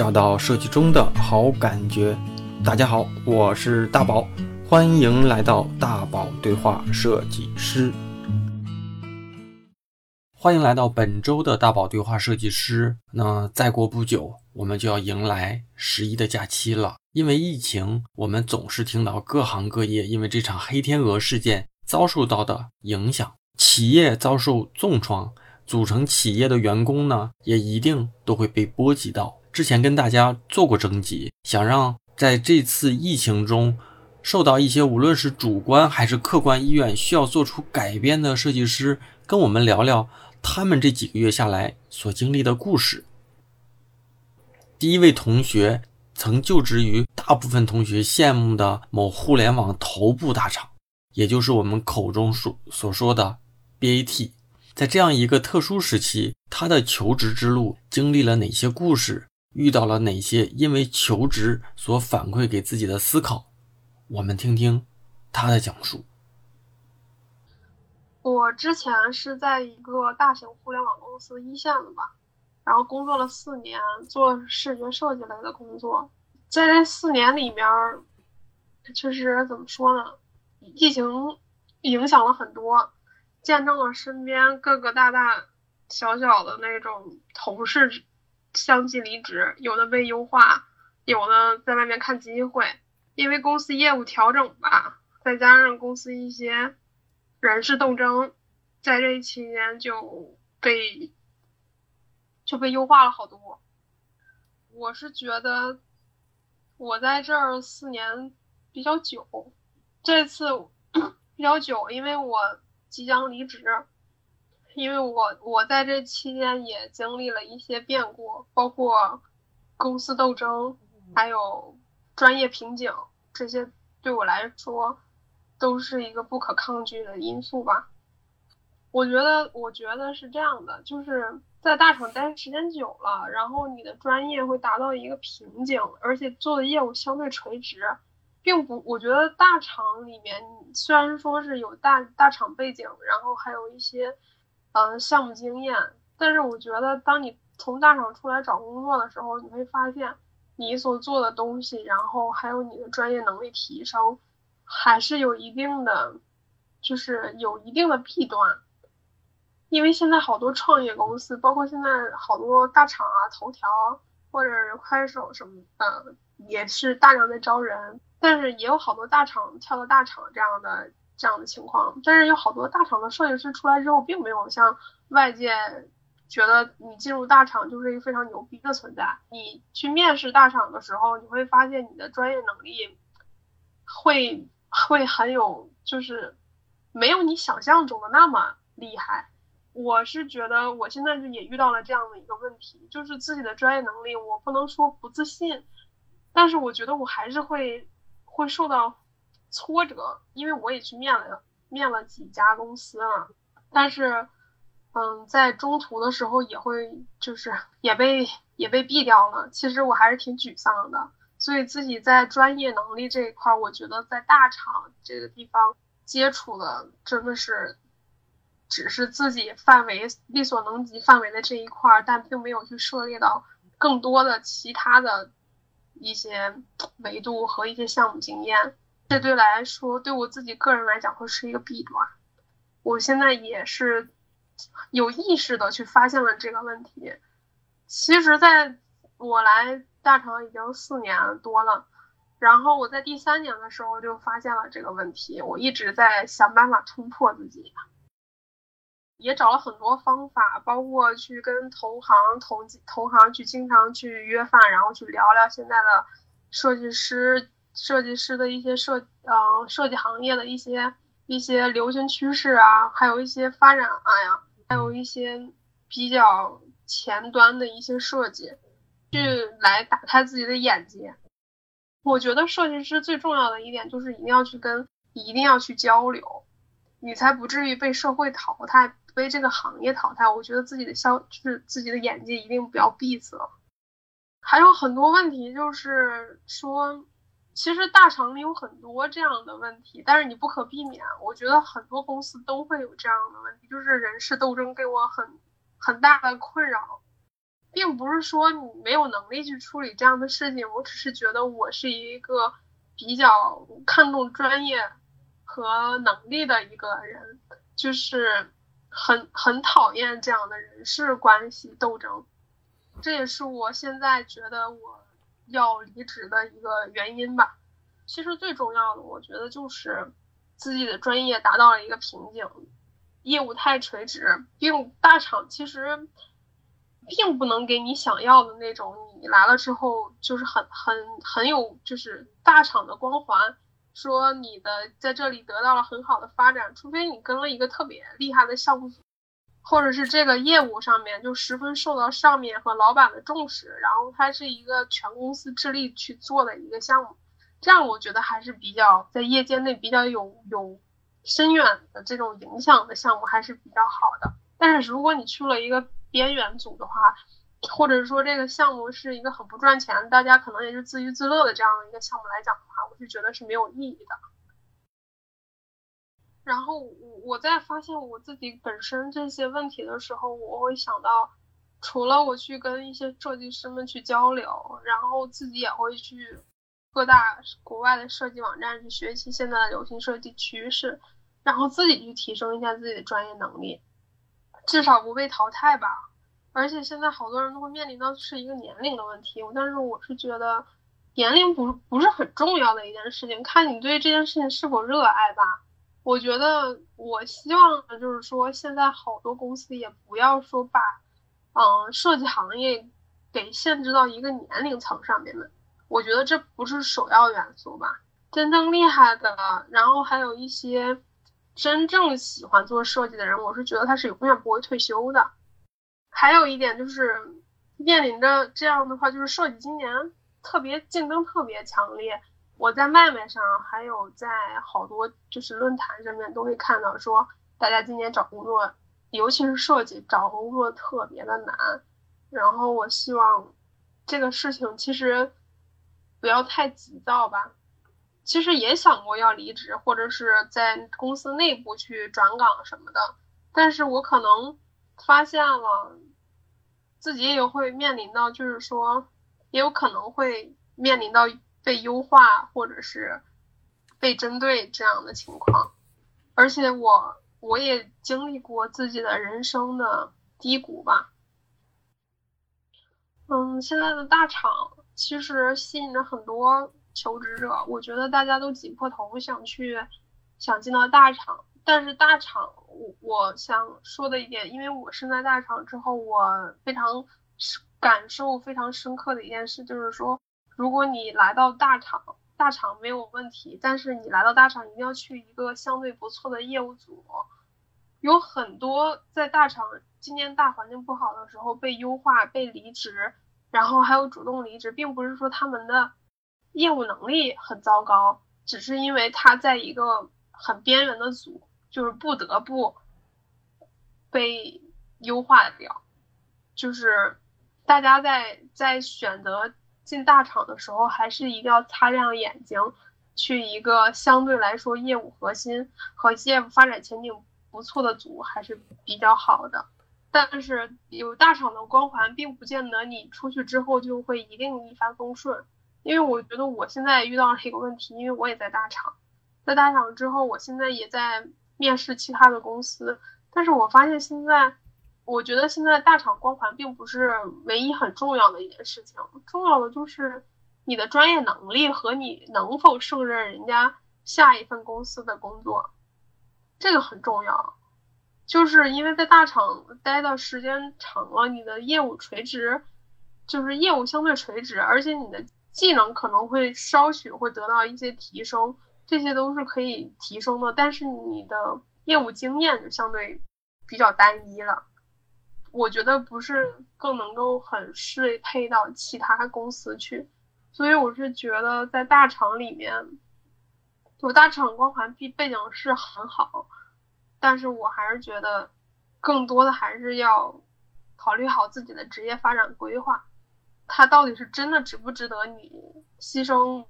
找到设计中的好感觉。大家好，我是大宝，欢迎来到大宝对话设计师。欢迎来到本周的大宝对话设计师。那再过不久，我们就要迎来十一的假期了。因为疫情，我们总是听到各行各业因为这场黑天鹅事件遭受到的影响，企业遭受重创。组成企业的员工呢，也一定都会被波及到。之前跟大家做过征集，想让在这次疫情中受到一些无论是主观还是客观意愿需要做出改变的设计师，跟我们聊聊他们这几个月下来所经历的故事。第一位同学曾就职于大部分同学羡慕的某互联网头部大厂，也就是我们口中所所说的 BAT。在这样一个特殊时期，他的求职之路经历了哪些故事？遇到了哪些因为求职所反馈给自己的思考？我们听听他的讲述。我之前是在一个大型互联网公司一线的吧，然后工作了四年，做视觉设计类的工作。在这四年里面，确实怎么说呢？疫情影响了很多。见证了身边各个大大小小的那种同事相继离职，有的被优化，有的在外面看机会，因为公司业务调整吧，再加上公司一些人事斗争，在这期间就被就被优化了好多。我是觉得我在这儿四年比较久，这次 比较久，因为我。即将离职，因为我我在这期间也经历了一些变故，包括公司斗争，还有专业瓶颈，这些对我来说都是一个不可抗拒的因素吧。我觉得，我觉得是这样的，就是在大厂待时间久了，然后你的专业会达到一个瓶颈，而且做的业务相对垂直。并不，我觉得大厂里面虽然说是有大大厂背景，然后还有一些，嗯，项目经验，但是我觉得当你从大厂出来找工作的时候，你会发现你所做的东西，然后还有你的专业能力提升，还是有一定的，就是有一定的弊端。因为现在好多创业公司，包括现在好多大厂啊，头条或者是快手什么的，也是大量在招人。但是也有好多大厂跳到大厂这样的这样的情况，但是有好多大厂的设计师出来之后，并没有像外界觉得你进入大厂就是一个非常牛逼的存在。你去面试大厂的时候，你会发现你的专业能力会会很有，就是没有你想象中的那么厉害。我是觉得我现在就也遇到了这样的一个问题，就是自己的专业能力，我不能说不自信，但是我觉得我还是会。会受到挫折，因为我也去面了面了几家公司了，但是，嗯，在中途的时候也会就是 也被也被毙掉了。其实我还是挺沮丧的，所以自己在专业能力这一块，我觉得在大厂这个地方接触的真的是只是自己范围力所能及范围的这一块，但并没有去涉猎到更多的其他的。一些 维度和一些项目经验，这对来说，对我自己个人来讲会是一个弊端。我现在也是有意识的去发现了这个问题。其实，在我来大厂已经四年多了，然后我在第三年的时候就发现了这个问题，我一直在想办法突破自己。也找了很多方法，包括去跟同行、同同行去经常去约饭，然后去聊聊现在的设计师、设计师的一些设，呃，设计行业的一些一些流行趋势啊，还有一些发展啊呀，还有一些比较前端的一些设计，去来打开自己的眼界。我觉得设计师最重要的一点就是一定要去跟，一定要去交流，你才不至于被社会淘汰。被这个行业淘汰，我觉得自己的消就是自己的眼界一定不要闭塞。还有很多问题，就是说，其实大厂里有很多这样的问题，但是你不可避免。我觉得很多公司都会有这样的问题，就是人事斗争给我很很大的困扰。并不是说你没有能力去处理这样的事情，我只是觉得我是一个比较看重专业和能力的一个人，就是很很讨厌这样的人事关系斗争，这也是我现在觉得我要离职的一个原因吧。其实最重要的，我觉得就是自己的专业达到了一个瓶颈，业务太垂直，并大厂其实。并不能给你想要的那种，你来了之后就是很很很有就是大厂的光环，说你的在这里得到了很好的发展，除非你跟了一个特别厉害的项目组，或者是这个业务上面就十分受到上面和老板的重视，然后它是一个全公司致力去做的一个项目，这样我觉得还是比较在业界内比较有有深远的这种影响的项目还是比较好的。但是如果你去了一个边缘组的话，或者是说这个项目是一个很不赚钱，大家可能也是自娱自乐的这样的一个项目来讲的话，我是觉得是没有意义的。然后我我在发现我自己本身这些问题的时候，我会想到，除了我去跟一些设计师们去交流，然后自己也会去各大国外的设计网站去学习现在的流行设计趋势，然后自己去提升一下自己的专业能力。至少不被淘汰吧，而且现在好多人都会面临到是一个年龄的问题，但是我是觉得年龄不不是很重要的一件事情，看你对这件事情是否热爱吧。我觉得我希望的就是说，现在好多公司也不要说把，嗯，设计行业给限制到一个年龄层上面的，我觉得这不是首要元素吧。真正厉害的，然后还有一些。真正喜欢做设计的人，我是觉得他是永远不会退休的。还有一点就是面临着这样的话，就是设计今年特别竞争特别强烈。我在麦麦上，还有在好多就是论坛上面都会看到说，大家今年找工作，尤其是设计找工作特别的难。然后我希望这个事情其实不要太急躁吧。其实也想过要离职，或者是在公司内部去转岗什么的，但是我可能发现了自己也会面临到，就是说也有可能会面临到被优化或者是被针对这样的情况，而且我我也经历过自己的人生的低谷吧。嗯，现在的大厂其实吸引着很多。求职者，我觉得大家都挤破头想去，想进到大厂。但是大厂，我我想说的一点，因为我身在大厂之后，我非常感受非常深刻的一件事，就是说，如果你来到大厂，大厂没有问题，但是你来到大厂一定要去一个相对不错的业务组。有很多在大厂今年大环境不好的时候被优化、被离职，然后还有主动离职，并不是说他们的。业务能力很糟糕，只是因为他在一个很边缘的组，就是不得不被优化掉。就是大家在在选择进大厂的时候，还是一定要擦亮眼睛，去一个相对来说业务核心和业务发展前景不错的组还是比较好的。但是有大厂的光环，并不见得你出去之后就会一定一帆风顺。因为我觉得我现在遇到了一个问题，因为我也在大厂，在大厂之后，我现在也在面试其他的公司，但是我发现现在，我觉得现在大厂光环并不是唯一很重要的一件事情，重要的就是你的专业能力和你能否胜任人家下一份公司的工作，这个很重要，就是因为在大厂待的时间长了，你的业务垂直，就是业务相对垂直，而且你的。技能可能会稍许会得到一些提升，这些都是可以提升的。但是你的业务经验就相对比较单一了，我觉得不是更能够很适配到其他公司去。所以我是觉得在大厂里面，有大厂光环背背景是很好，但是我还是觉得更多的还是要考虑好自己的职业发展规划。它到底是真的值不值得你牺牲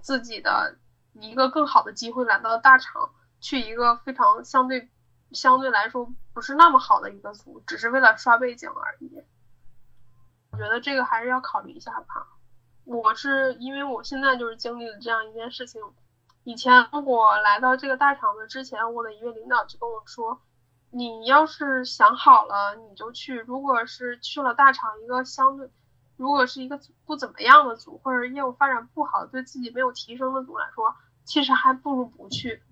自己的一个更好的机会来到大厂，去一个非常相对相对来说不是那么好的一个组，只是为了刷背景而已。我觉得这个还是要考虑一下吧。我是因为我现在就是经历了这样一件事情。以前我来到这个大厂的之前，我的一位领导就跟我说：“你要是想好了，你就去。如果是去了大厂一个相对，如果是一个不怎么样的组，或者业务发展不好，对自己没有提升的组来说，其实还不如不去。”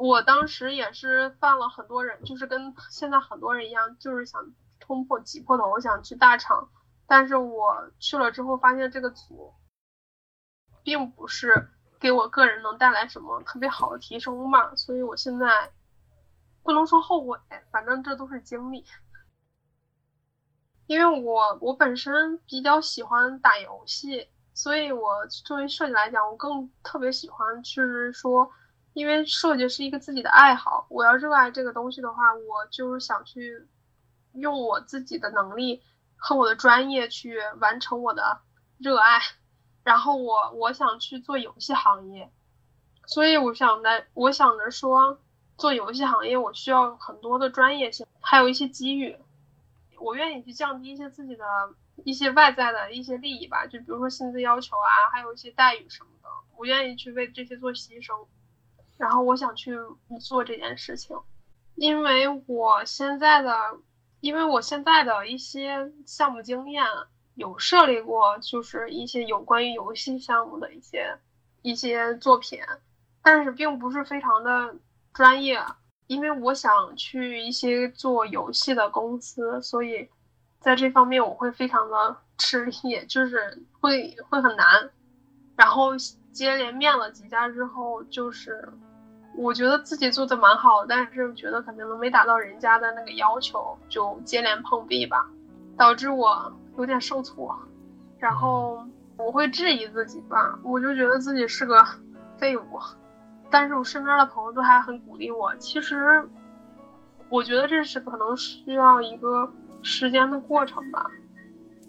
我当时也是犯了很多人，就是跟现在很多人一样，就是想冲破挤破头想去大厂。但是我去了之后，发现这个组并不是给我个人能带来什么特别好的提升嘛，所以我现在不能说后悔，反正这都是经历。因为我我本身比较喜欢打游戏，所以我作为设计来讲，我更特别喜欢，就是说，因为设计是一个自己的爱好，我要热爱这个东西的话，我就是想去用我自己的能力。和我的专业去完成我的热爱，然后我我想去做游戏行业，所以我想的我想着说做游戏行业我需要很多的专业性，还有一些机遇，我愿意去降低一些自己的一些外在的一些利益吧，就比如说薪资要求啊，还有一些待遇什么的，我愿意去为这些做牺牲，然后我想去做这件事情，因为我现在的。因为我现在的一些项目经验有设立过，就是一些有关于游戏项目的一些一些作品，但是并不是非常的专业。因为我想去一些做游戏的公司，所以在这方面我会非常的吃力，就是会会很难。然后接连面了几家之后，就是。我觉得自己做的蛮好，但是觉得可能没达到人家的那个要求，就接连碰壁吧，导致我有点受挫，然后我会质疑自己吧，我就觉得自己是个废物，但是我身边的朋友都还很鼓励我。其实，我觉得这是可能需要一个时间的过程吧，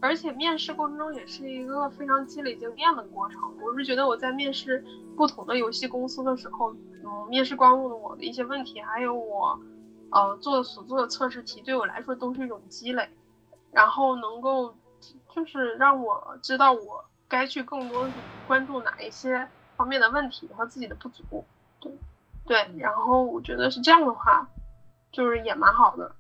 而且面试过程中也是一个非常积累经验的过程。我是觉得我在面试不同的游戏公司的时候。嗯，面试官问我的一些问题，还有我，呃，做所做的测试题，对我来说都是一种积累，然后能够，就是让我知道我该去更多关注哪一些方面的问题和自己的不足，对，对，然后我觉得是这样的话，就是也蛮好的，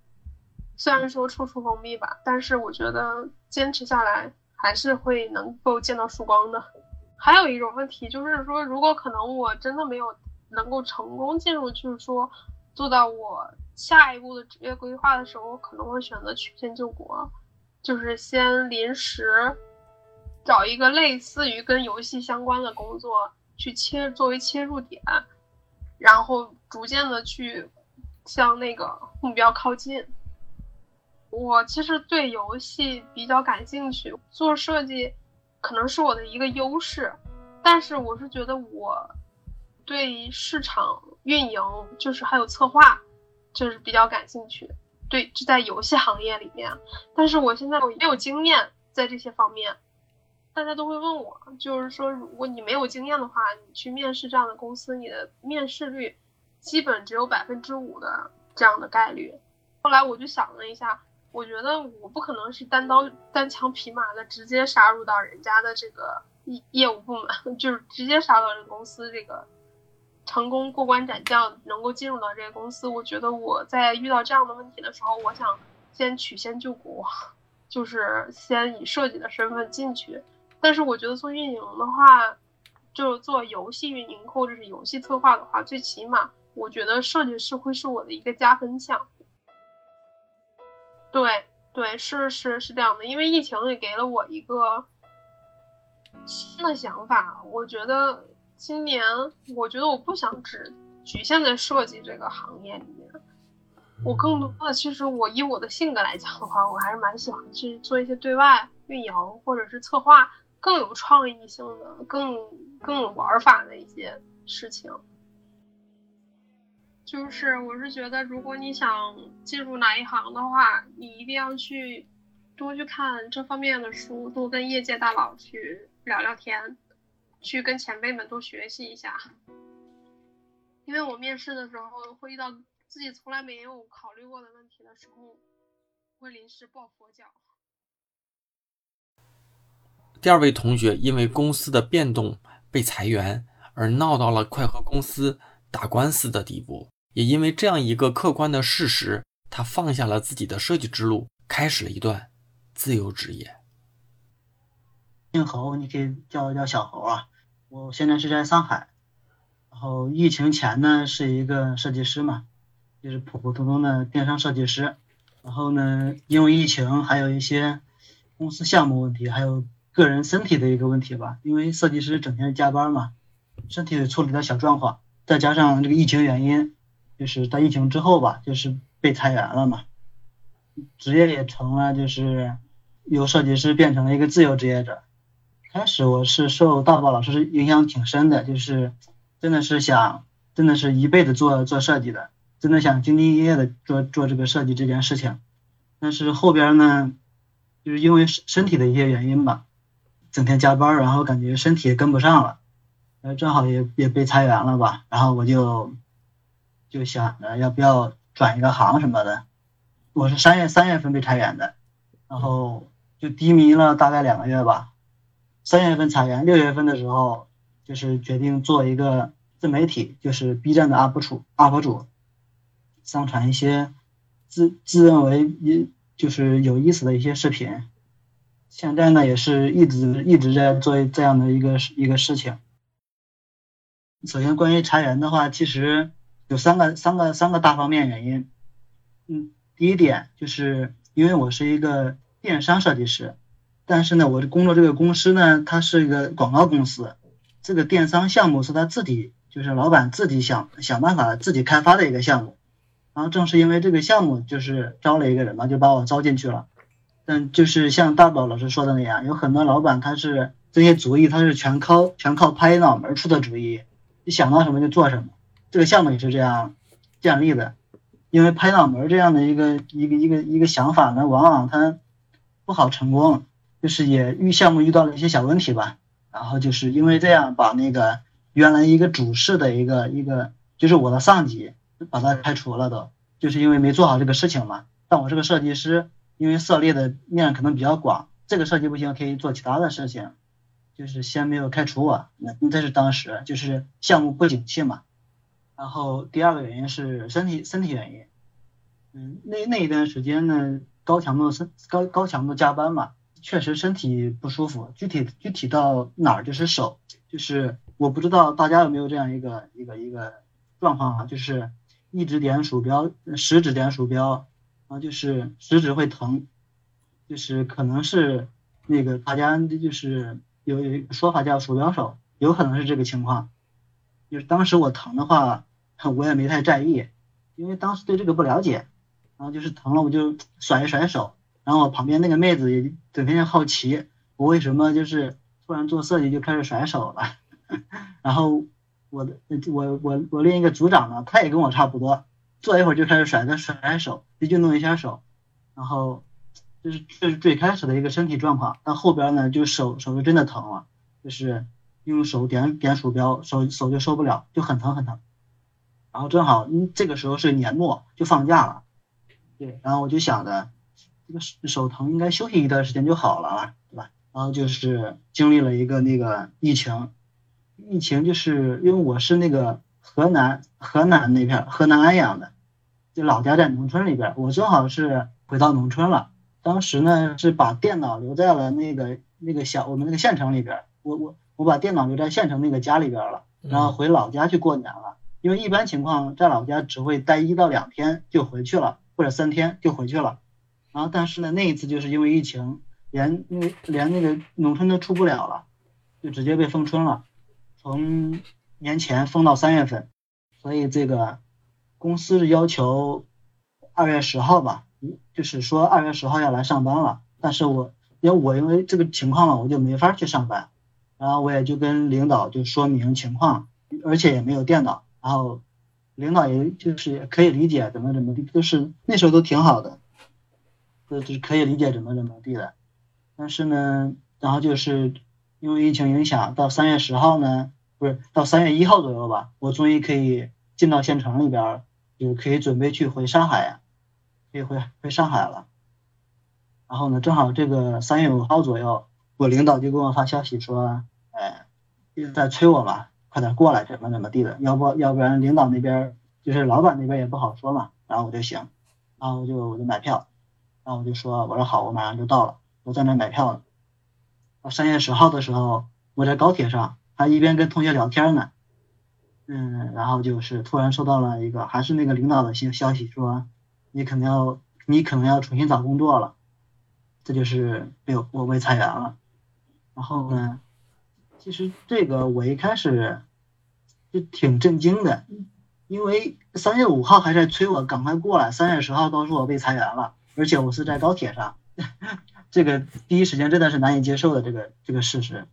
虽然说处处封闭吧，但是我觉得坚持下来还是会能够见到曙光的。还有一种问题就是说，如果可能我真的没有。能够成功进入，就是说做到我下一步的职业规划的时候，我可能会选择曲线救国，就是先临时找一个类似于跟游戏相关的工作去切作为切入点，然后逐渐的去向那个目标靠近。我其实对游戏比较感兴趣，做设计可能是我的一个优势，但是我是觉得我。对市场运营就是还有策划，就是比较感兴趣。对，就在游戏行业里面，但是我现在我没有经验在这些方面。大家都会问我，就是说，如果你没有经验的话，你去面试这样的公司，你的面试率基本只有百分之五的这样的概率。后来我就想了一下，我觉得我不可能是单刀单枪匹马的直接杀入到人家的这个业业务部门，就是直接杀到这个公司这个。成功过关斩将，能够进入到这个公司，我觉得我在遇到这样的问题的时候，我想先曲线救国，就是先以设计的身份进去。但是我觉得做运营的话，就是做游戏运营或者是游戏策划的话，最起码我觉得设计师会是我的一个加分项。对对，是是是这样的，因为疫情也给了我一个新的想法，我觉得。今年我觉得我不想只局限在设计这个行业里面，我更多的其实我以我的性格来讲的话，我还是蛮喜欢去做一些对外运营或者是策划更有创意性的、更更有玩法的一些事情。就是我是觉得，如果你想进入哪一行的话，你一定要去多去看这方面的书，多跟业界大佬去聊聊天。去跟前辈们多学习一下，因为我面试的时候会遇到自己从来没有考虑过的问题的时候，会临时抱佛脚。第二位同学因为公司的变动被裁员，而闹到了快和公司打官司的地步。也因为这样一个客观的事实，他放下了自己的设计之路，开始了一段自由职业。姓侯，你可以叫我叫小侯啊。我现在是在上海，然后疫情前呢是一个设计师嘛，就是普普通通的电商设计师。然后呢，因为疫情，还有一些公司项目问题，还有个人身体的一个问题吧。因为设计师整天加班嘛，身体出了点小状况，再加上这个疫情原因，就是在疫情之后吧，就是被裁员了嘛，职业也成了就是由设计师变成了一个自由职业者。开始我是受大宝老师影响挺深的，就是真的是想，真的是一辈子做做设计的，真的想兢兢业业的做做这个设计这件事情。但是后边呢，就是因为身体的一些原因吧，整天加班，然后感觉身体也跟不上了，呃，正好也也被裁员了吧，然后我就就想着要不要转一个行什么的。我是三月三月份被裁员的，然后就低迷了大概两个月吧。三月份裁员，六月份的时候就是决定做一个自媒体，就是 B 站的 UP 主，UP 主上传一些自自认为一就是有意思的一些视频。现在呢，也是一直一直在做这样的一个一个事情。首先，关于裁员的话，其实有三个三个三个大方面原因。嗯，第一点就是因为我是一个电商设计师。但是呢，我的工作这个公司呢，它是一个广告公司，这个电商项目是他自己，就是老板自己想想办法自己开发的一个项目。然后正是因为这个项目，就是招了一个人嘛，就把我招进去了。但就是像大宝老师说的那样，有很多老板他是这些主意他是全靠全靠拍脑门出的主意，你想到什么就做什么。这个项目也是这样建立的，因为拍脑门这样的一个一个一个一个想法呢，往往它不好成功。就是也遇项目遇到了一些小问题吧，然后就是因为这样把那个原来一个主事的一个一个就是我的上级把他开除了都，就是因为没做好这个事情嘛。但我这个设计师，因为涉猎的面可能比较广，这个设计不行可以做其他的事情，就是先没有开除我。那这是当时就是项目不景气嘛。然后第二个原因是身体身体原因，嗯，那那一段时间呢高强度身高高强度加班嘛。确实身体不舒服，具体具体到哪儿就是手，就是我不知道大家有没有这样一个一个一个状况啊，就是一直点鼠标，食指点鼠标，然后就是食指会疼，就是可能是那个大家就是有有一个说法叫鼠标手，有可能是这个情况，就是当时我疼的话，我也没太在意，因为当时对这个不了解，然后就是疼了我就甩一甩手。然后我旁边那个妹子也整天好奇，我为什么就是突然做设计就开始甩手了。然后我的我我我另一个组长呢，他也跟我差不多，做一会儿就开始甩个甩手，就弄一下手。然后这是这是最开始的一个身体状况，到后边呢就手手就真的疼了，就是用手点点鼠标，手手就受不了，就很疼很疼。然后正好嗯这个时候是年末，就放假了，对，然后我就想着。这个手疼应该休息一段时间就好了，对吧？然后就是经历了一个那个疫情，疫情就是因为我是那个河南河南那片河南安阳的，就老家在农村里边，我正好是回到农村了。当时呢是把电脑留在了那个那个小我们那个县城里边，我我我把电脑留在县城那个家里边了，然后回老家去过年了。因为一般情况在老家只会待一到两天就回去了，或者三天就回去了。然后，但是呢，那一次就是因为疫情，连那连那个农村都出不了了，就直接被封村了，从年前封到三月份，所以这个公司是要求二月十号吧，就是说二月十号要来上班了。但是我因为我因为这个情况了，我就没法去上班，然后我也就跟领导就说明情况，而且也没有电脑，然后领导也就是可以理解怎么怎么地，就是那时候都挺好的。就是可以理解怎么怎么地的，但是呢，然后就是因为疫情影响，到三月十号呢，不是到三月一号左右吧，我终于可以进到县城里边，就可以准备去回上海呀，可以回回上海了。然后呢，正好这个三月五号左右，我领导就给我发消息说，哎，一直在催我嘛，快点过来，怎么怎么地的，要不要不然领导那边就是老板那边也不好说嘛。然后我就行，然后我就我就买票，然后我就说我说好，我马上就到了，我在那买票呢。到三月十号的时候，我在高铁上，还一边跟同学聊天呢，嗯，然后就是突然收到了一个还是那个领导的信消息，说你可能要你可能要重新找工作了，这就是被我被裁员了。然后呢，其实这个我一开始就挺震惊的。因为三月五号还在催我赶快过来，三月十号告诉我被裁员了，而且我是在高铁上，这个第一时间真的是难以接受的这个这个事实。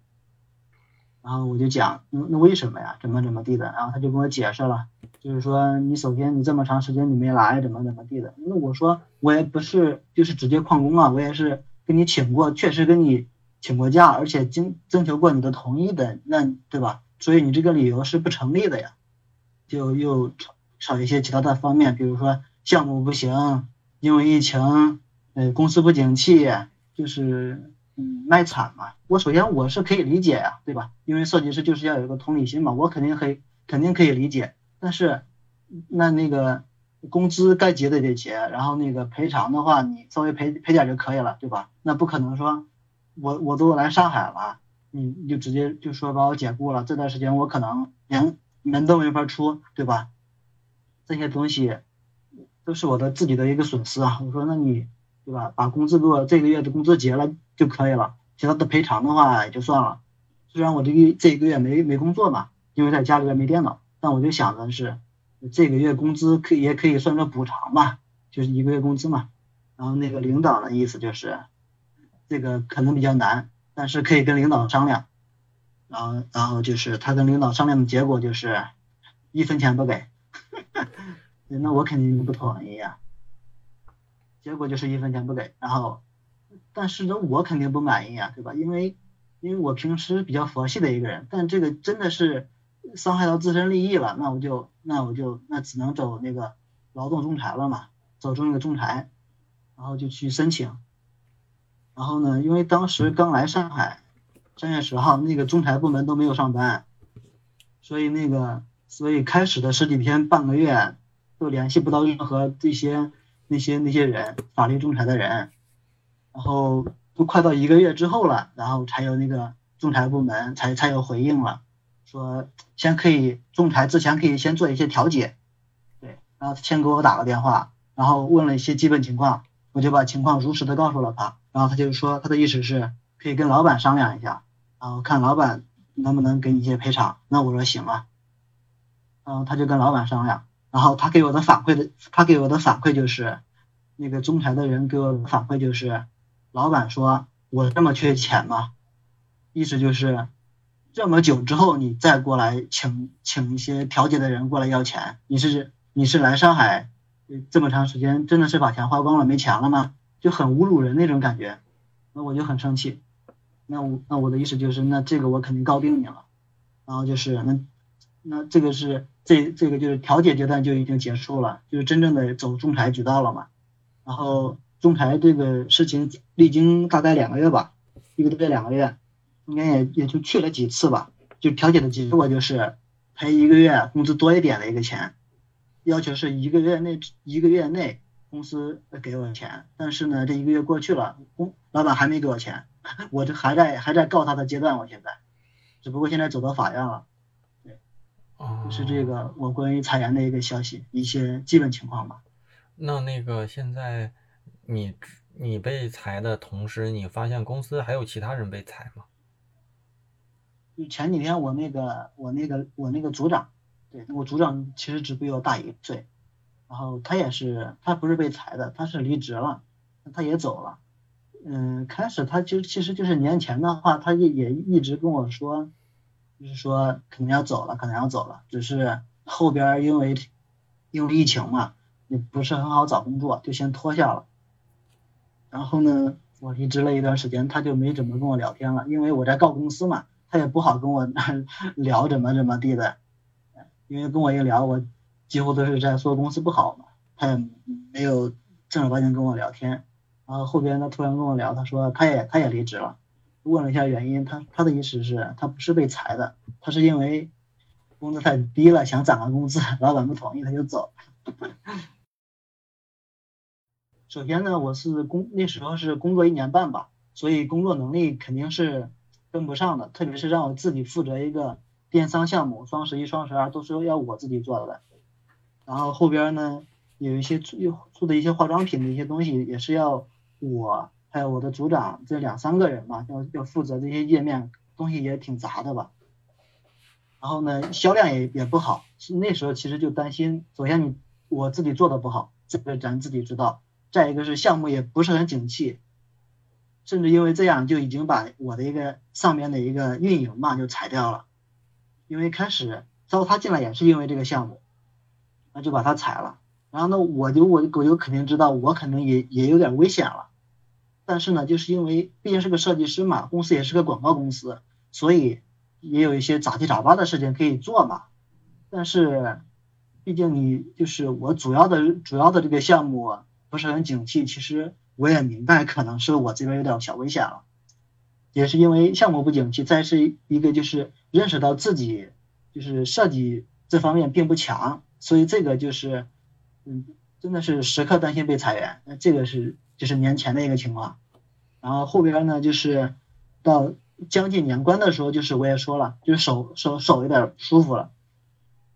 然后我就讲，那那为什么呀？怎么怎么地的？然后他就跟我解释了，就是说你首先你这么长时间你没来，怎么怎么地的？那我说我也不是就是直接旷工啊，我也是跟你请过，确实跟你请过假，而且经征求过你的同意的，那对吧？所以你这个理由是不成立的呀。就又少一些其他的方面，比如说项目不行，因为疫情，呃，公司不景气，就是嗯卖惨嘛。我首先我是可以理解呀，对吧？因为设计师就是要有一个同理心嘛，我肯定可以肯定可以理解。但是那那个工资该结的得结，然后那个赔偿的话，你稍微赔赔点就可以了，对吧？那不可能说我我都来上海了，你你就直接就说把我解雇了，这段时间我可能连。门都没法出，对吧？这些东西都是我的自己的一个损失啊。我说，那你对吧？把工资给我这个月的工资结了就可以了，其他的赔偿的话也就算了。虽然我这个这一个月没没工作嘛，因为在家里边没电脑，但我就想的是，这个月工资可也可以算作补偿吧，就是一个月工资嘛。然后那个领导的意思就是，这个可能比较难，但是可以跟领导商量。然后，然后就是他跟领导商量的结果就是一分钱不给，那我肯定不同意呀。结果就是一分钱不给，然后，但是呢，我肯定不满意啊，对吧？因为，因为我平时比较佛系的一个人，但这个真的是伤害到自身利益了，那我就，那我就，那只能走那个劳动仲裁了嘛，走中那个仲裁，然后就去申请。然后呢，因为当时刚来上海。三月十号，那个仲裁部门都没有上班，所以那个，所以开始的十几天、半个月都联系不到任何这些那些那些人，法律仲裁的人，然后都快到一个月之后了，然后才有那个仲裁部门才才有回应了，说先可以仲裁之前可以先做一些调解，对，然后先给我打个电话，然后问了一些基本情况，我就把情况如实的告诉了他，然后他就说他的意思是可以跟老板商量一下。然后看老板能不能给你一些赔偿，那我说行啊，然后他就跟老板商量，然后他给我的反馈的，他给我的反馈就是，那个仲裁的人给我的反馈就是，老板说我这么缺钱吗？意思就是这么久之后你再过来请请一些调解的人过来要钱，你是你是来上海这么长时间真的是把钱花光了没钱了吗？就很侮辱人那种感觉，那我就很生气。那我那我的意思就是，那这个我肯定告定你了，然后就是那那这个是这这个就是调解阶段就已经结束了，就是真正的走仲裁渠道了嘛。然后仲裁这个事情历经大概两个月吧，一个多月两个月，应该也也就去了几次吧。就调解的结果就是赔一个月工资多一点的一个钱，要求是一个月内一个月内公司给我钱，但是呢这一个月过去了，公老板还没给我钱。我这还在还在告他的阶段，我现在，只不过现在走到法院了，对，是这个我关于裁员的一个消息，一些基本情况吧。那那个现在你你被裁的同时，你发现公司还有其他人被裁吗？就前几天我那个我那个我那个组长，对我组长其实只比我大一岁，然后他也是他不是被裁的，他是离职了，他也走了。嗯，开始他就其实就是年前的话，他也也一直跟我说，就是说可能要走了，可能要走了，只是后边因为因为疫情嘛，也不是很好找工作，就先拖下了。然后呢，我离职了一段时间，他就没怎么跟我聊天了，因为我在告公司嘛，他也不好跟我 聊怎么怎么地的，因为跟我一聊，我几乎都是在说公司不好嘛，他也没有正儿八经跟我聊天。然后后边他突然跟我聊，他说他也他也离职了，问了一下原因，他他的意思是，他不是被裁的，他是因为工资太低了，想涨个工资，老板不同意，他就走。首先呢，我是工那时候是工作一年半吧，所以工作能力肯定是跟不上的，特别是让我自己负责一个电商项目，双十一、双十二都是要我自己做的。然后后边呢，有一些做做的一些化妆品的一些东西，也是要我还有我的组长这两三个人嘛，要要负责这些页面，东西也挺杂的吧。然后呢，销量也也不好，那时候其实就担心，首先你我自己做的不好，这个咱自己知道。再一个是项目也不是很景气，甚至因为这样就已经把我的一个上面的一个运营嘛就裁掉了，因为开始招他进来也是因为这个项目，那就把他裁了。然后呢，我就我我就肯定知道我肯定也也有点危险了，但是呢，就是因为毕竟是个设计师嘛，公司也是个广告公司，所以也有一些杂七杂八的事情可以做嘛。但是毕竟你就是我主要的主要的这个项目。不是很景气，其实我也明白，可能是我这边有点小危险了，也是因为项目不景气，再是一个就是认识到自己就是设计这方面并不强，所以这个就是嗯，真的是时刻担心被裁员，那这个是就是年前的一个情况，然后后边呢就是到将近年关的时候，就是我也说了，就是手手手有点不舒服了。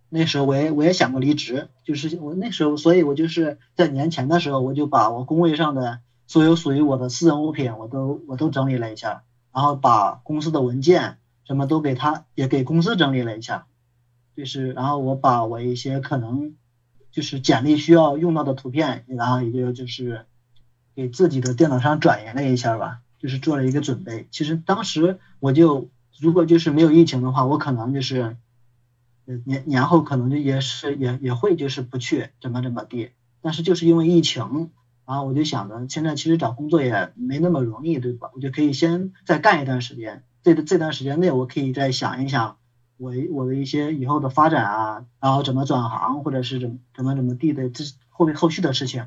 那时候我也我也想过离职，就是我那时候，所以我就是在年前的时候，我就把我工位上的所有属于我的私人物品，我都我都整理了一下，然后把公司的文件什么都给他，也给公司整理了一下，就是然后我把我一些可能就是简历需要用到的图片，然后也就就是给自己的电脑上转移了一下吧，就是做了一个准备。其实当时我就如果就是没有疫情的话，我可能就是。年年后可能就也是也也会就是不去怎么怎么地，但是就是因为疫情，然后我就想着现在其实找工作也没那么容易，对吧？我就可以先再干一段时间，这这段时间内我可以再想一想我我的一些以后的发展啊，然后怎么转行或者是怎么怎么怎么地的这后面后续的事情。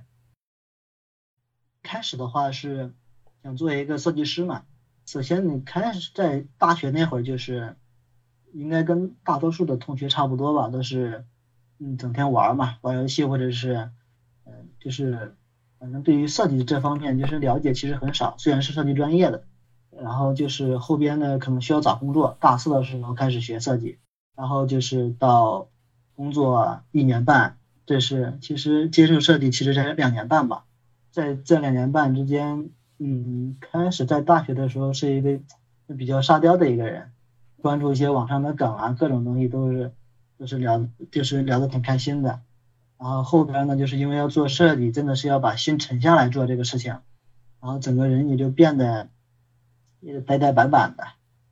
开始的话是想做一个设计师嘛，首先你开始在大学那会儿就是。应该跟大多数的同学差不多吧，都是嗯整天玩嘛，玩游戏或者是嗯就是反正对于设计这方面就是了解其实很少，虽然是设计专业的，然后就是后边呢可能需要找工作，大四的时候开始学设计，然后就是到工作一年半，这是其实接触设计其实才两年半吧，在这两年半之间，嗯开始在大学的时候是一个比较沙雕的一个人。关注一些网上的梗啊，各种东西都是都是聊，就是聊得挺开心的。然后后边呢，就是因为要做设计，真的是要把心沉下来做这个事情，然后整个人也就变得也呆呆板板的。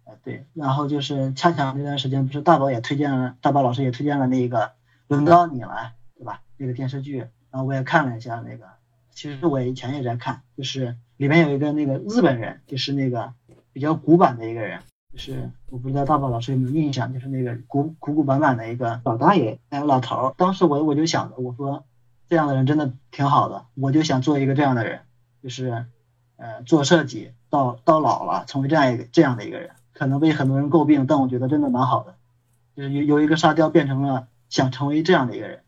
哎，对，然后就是恰巧那段时间，不是大宝也推荐了，大宝老师也推荐了那个《轮到你了》，对吧？那个电视剧，然后我也看了一下那个，其实我以前也在看，就是里面有一个那个日本人，就是那个比较古板的一个人。就是我不知道大宝老师有没有印象，就是那个古古古板板的一个老大爷，还有老头儿。当时我我就想着，我说这样的人真的挺好的，我就想做一个这样的人，就是呃做设计到到老了，成为这样一个这样的一个人，可能被很多人诟病，但我觉得真的蛮好的，就是由由一个沙雕变成了想成为这样的一个人，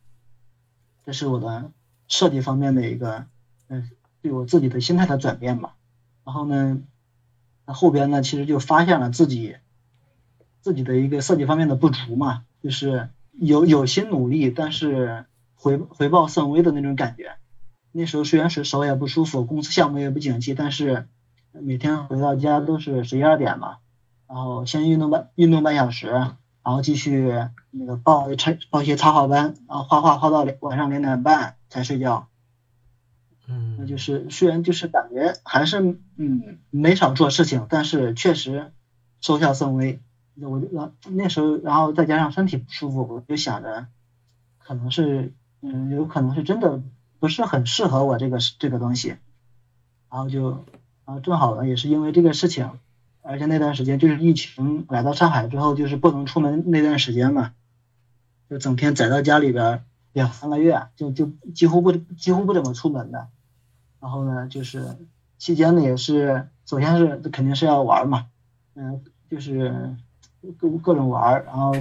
这是我的设计方面的一个嗯对我自己的心态的转变吧。然后呢？那后边呢，其实就发现了自己自己的一个设计方面的不足嘛，就是有有心努力，但是回回报甚微的那种感觉。那时候虽然是手也不舒服，公司项目也不景气，但是每天回到家都是十一二点嘛，然后先运动半运动半小时，然后继续那个报插报一些插画班，然后画画画到晚上两点半才睡觉。嗯，那就是虽然就是感觉还是嗯没少做事情，但是确实收效甚微。那我就那那时候，然后再加上身体不舒服，我就想着可能是嗯有可能是真的不是很适合我这个这个东西，然后就然后正好呢也是因为这个事情，而且那段时间就是疫情来到上海之后，就是不能出门那段时间嘛，就整天宅到家里边两三个月，就就几乎不几乎不怎么出门的。然后呢，就是期间呢也是，首先是肯定是要玩嘛，嗯，就是各各种玩，然后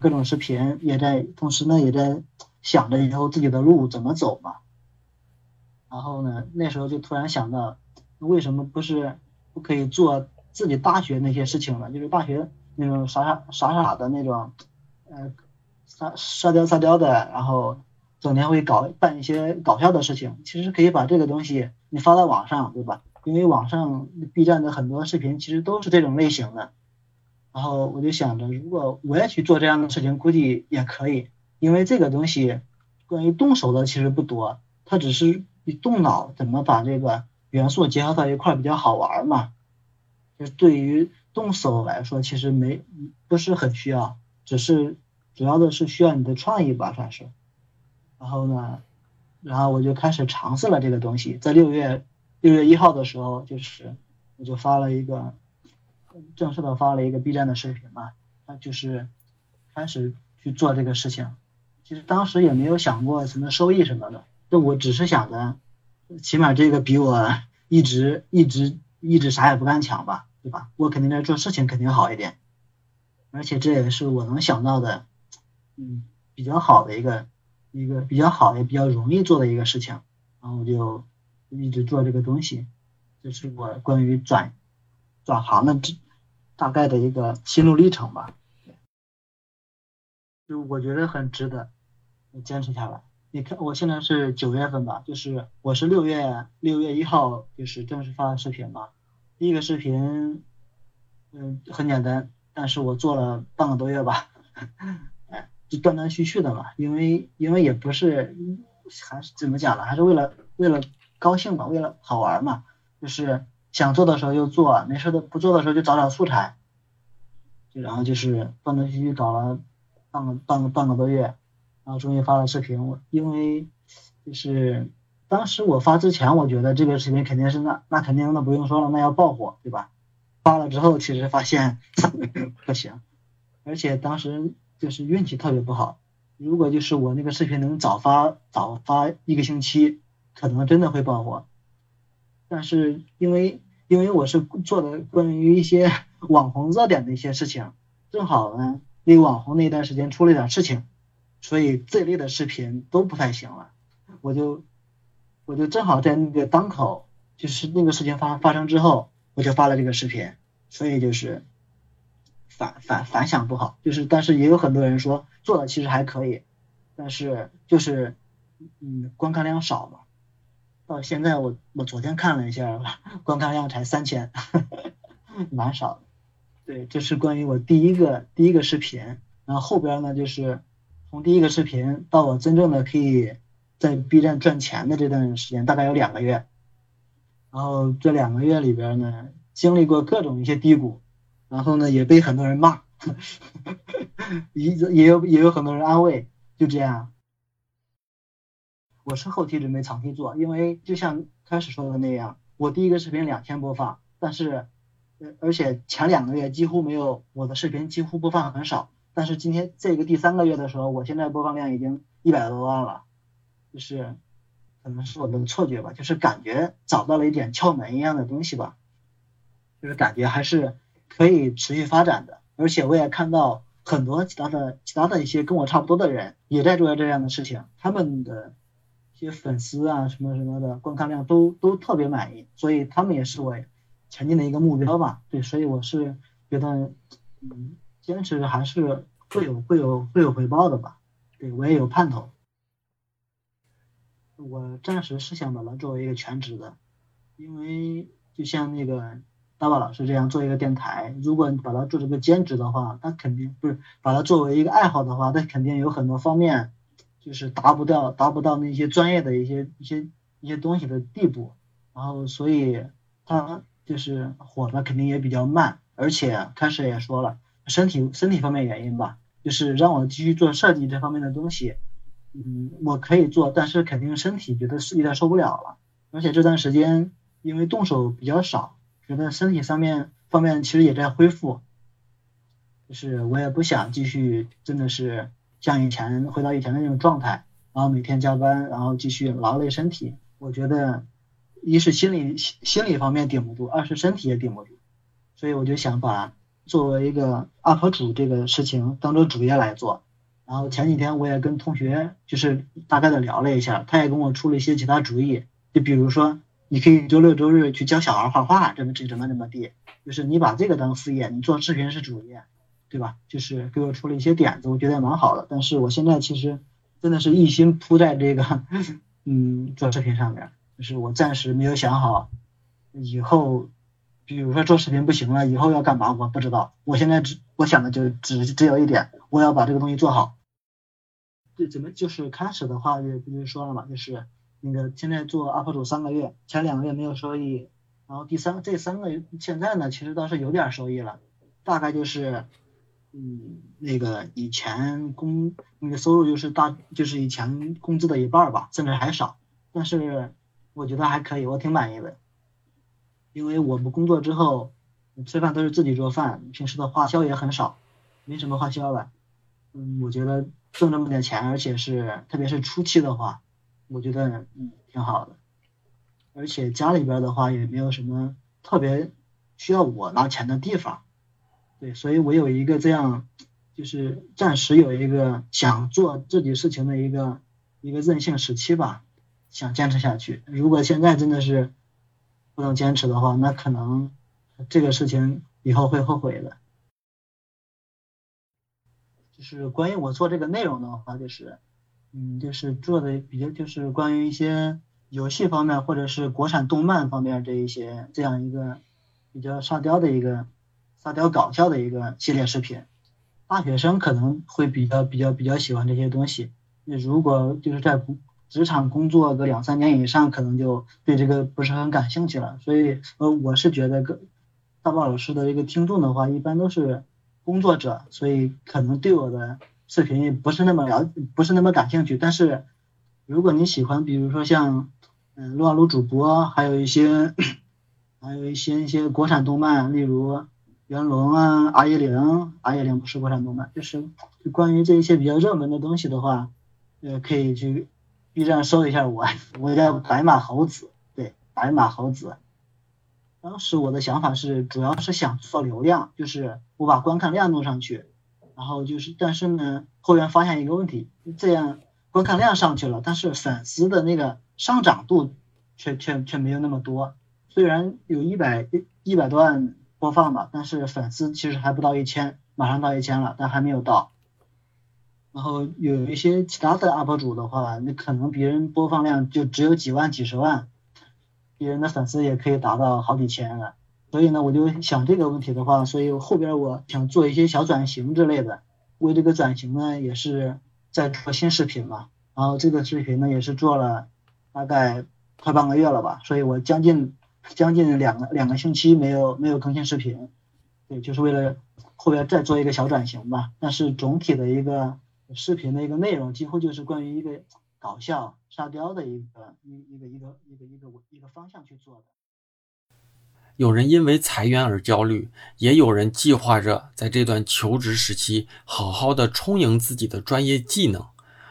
各种视频，也在同时呢也在想着以后自己的路怎么走嘛。然后呢，那时候就突然想到，为什么不是不可以做自己大学那些事情呢？就是大学那种傻傻傻傻的那种，呃，沙沙雕沙雕的，然后整天会搞办一些搞笑的事情。其实可以把这个东西你发到网上，对吧？因为网上 B 站的很多视频其实都是这种类型的。然后我就想着，如果我也去做这样的事情，估计也可以。因为这个东西关于动手的其实不多，它只是。你动脑怎么把这个元素结合到一块比较好玩嘛？就是对于动手来说，其实没不是很需要，只是主要的是需要你的创意吧，算是。然后呢，然后我就开始尝试了这个东西，在六月六月一号的时候，就是我就发了一个正式的发了一个 B 站的视频嘛，那就是开始去做这个事情。其实当时也没有想过什么收益什么的。就我只是想着，起码这个比我一直一直一直啥也不干强吧，对吧？我肯定在做事情肯定好一点，而且这也是我能想到的，嗯，比较好的一个一个比较好也比较容易做的一个事情，然后我就一直做这个东西，这是我关于转转行的这大概的一个心路历程吧，就我觉得很值得，坚持下来。你看，我现在是九月份吧，就是我是六月六月一号就是正式发的视频嘛。第一个视频，嗯，很简单，但是我做了半个多月吧，就断断续续的嘛，因为因为也不是，还是怎么讲呢，还是为了为了高兴嘛，为了好玩嘛，就是想做的时候就做，没事的不做的时候就找找素材，就然后就是断断续续搞了半个半个半个多月。然后终于发了视频，因为就是当时我发之前，我觉得这个视频肯定是那那肯定那不用说了，那要爆火，对吧？发了之后，其实发现 不行，而且当时就是运气特别不好。如果就是我那个视频能早发早发一个星期，可能真的会爆火。但是因为因为我是做的关于一些 网红热点的一些事情，正好呢，那网红那段时间出了点事情。所以这类的视频都不太行了，我就我就正好在那个当口，就是那个事情发发生之后，我就发了这个视频，所以就是反反反响不好，就是但是也有很多人说做的其实还可以，但是就是嗯观看量少嘛，到现在我我昨天看了一下，观看量才三千，蛮少的。对，这是关于我第一个第一个视频，然后后边呢就是。从第一个视频到我真正的可以在 B 站赚钱的这段时间，大概有两个月。然后这两个月里边呢，经历过各种一些低谷，然后呢也被很多人骂，也也有也有很多人安慰，就这样。我是后期准备长期做，因为就像开始说的那样，我第一个视频两千播放，但是而且前两个月几乎没有我的视频几乎播放很少。但是今天这个第三个月的时候，我现在播放量已经一百多万了，就是可能是我的错觉吧，就是感觉找到了一点窍门一样的东西吧，就是感觉还是可以持续发展的。而且我也看到很多其他的其他的一些跟我差不多的人也在做这样的事情，他们的一些粉丝啊什么什么的观看量都都特别满意，所以他们也是我前进的一个目标吧。对，所以我是觉得，嗯。坚持还是会有会有会有回报的吧，对我也有盼头。我暂时是想把它作为一个全职的，因为就像那个大宝老师这样做一个电台，如果你把它做成个兼职的话，那肯定不是把它作为一个爱好的话，那肯定有很多方面就是达不到达不到那些专业的一些一些一些东西的地步，然后所以他就是火的肯定也比较慢，而且开始也说了。身体身体方面原因吧，就是让我继续做设计这方面的东西，嗯，我可以做，但是肯定身体觉得是有点受不了了，而且这段时间因为动手比较少，觉得身体上面方面其实也在恢复，就是我也不想继续真的是像以前回到以前的那种状态，然后每天加班，然后继续劳累身体，我觉得一是心理心理方面顶不住，二是身体也顶不住。所以我就想把作为一个 UP 主这个事情当做主业来做。然后前几天我也跟同学就是大概的聊了一下，他也跟我出了一些其他主意，就比如说你可以周六周日去教小孩画画，怎么这怎么怎么地，就是你把这个当副业，你做视频是主业，对吧？就是给我出了一些点子，我觉得蛮好的。但是我现在其实真的是一心扑在这个嗯做视频上面，就是我暂时没有想好以后，比如说做视频不行了，以后要干嘛我不知道。我现在只我想的就只只有一点，我要把这个东西做好。对，怎么就是开始的话，也不就说了嘛，就是那个现在做 UP 主三个月，前两个月没有收益，然后第三这三个月现在呢，其实倒是有点收益了，大概就是，嗯，那个以前工那个收入就是大就是以前工资的一半吧，甚至还少，但是我觉得还可以，我挺满意的，因为我们工作之后吃饭都是自己做饭，平时的花销也很少，没什么花销了，嗯，我觉得。挣这么点钱，而且是特别是初期的话，我觉得嗯挺好的，而且家里边的话也没有什么特别需要我拿钱的地方，对，所以我有一个这样，就是暂时有一个想做自己事情的一个一个任性时期吧，想坚持下去。如果现在真的是不能坚持的话，那可能这个事情以后会后悔的。就是关于我做这个内容的话，就是，嗯，就是做的比较就是关于一些游戏方面或者是国产动漫方面这一些这样一个比较沙雕的一个沙雕搞笑的一个系列视频。大学生可能会比较比较比较喜欢这些东西。如果就是在职场工作个两三年以上，可能就对这个不是很感兴趣了。所以，呃，我是觉得个大宝老师的这个听众的话，一般都是。工作者，所以可能对我的视频不是那么了，不是那么感兴趣。但是如果你喜欢，比如说像嗯撸啊撸主播，还有一些 还有一些一些国产动漫，例如元龙啊、阿依零、阿依零不是国产动漫，就是关于这一些比较热门的东西的话，呃，可以去 B 站搜一下我，我叫白马猴子，对，白马猴子。当时我的想法是，主要是想做流量，就是我把观看量弄上去，然后就是，但是呢，后面发现一个问题，这样观看量上去了，但是粉丝的那个上涨度却却却没有那么多。虽然有一百一百多万播放吧，但是粉丝其实还不到一千，马上到一千了，但还没有到。然后有一些其他的 UP 主的话，那可能别人播放量就只有几万、几十万。别人的粉丝也可以达到好几千了，所以呢，我就想这个问题的话，所以后边我想做一些小转型之类的。为这个转型呢，也是在做新视频嘛。然后这个视频呢，也是做了大概快半个月了吧，所以我将近将近两个两个星期没有没有更新视频，对，就是为了后边再做一个小转型吧。但是总体的一个视频的一个内容，几乎就是关于一个。搞笑沙雕的一个一一个一个一个一个一个方向去做的。有人因为裁员而焦虑，也有人计划着在这段求职时期好好的充盈自己的专业技能。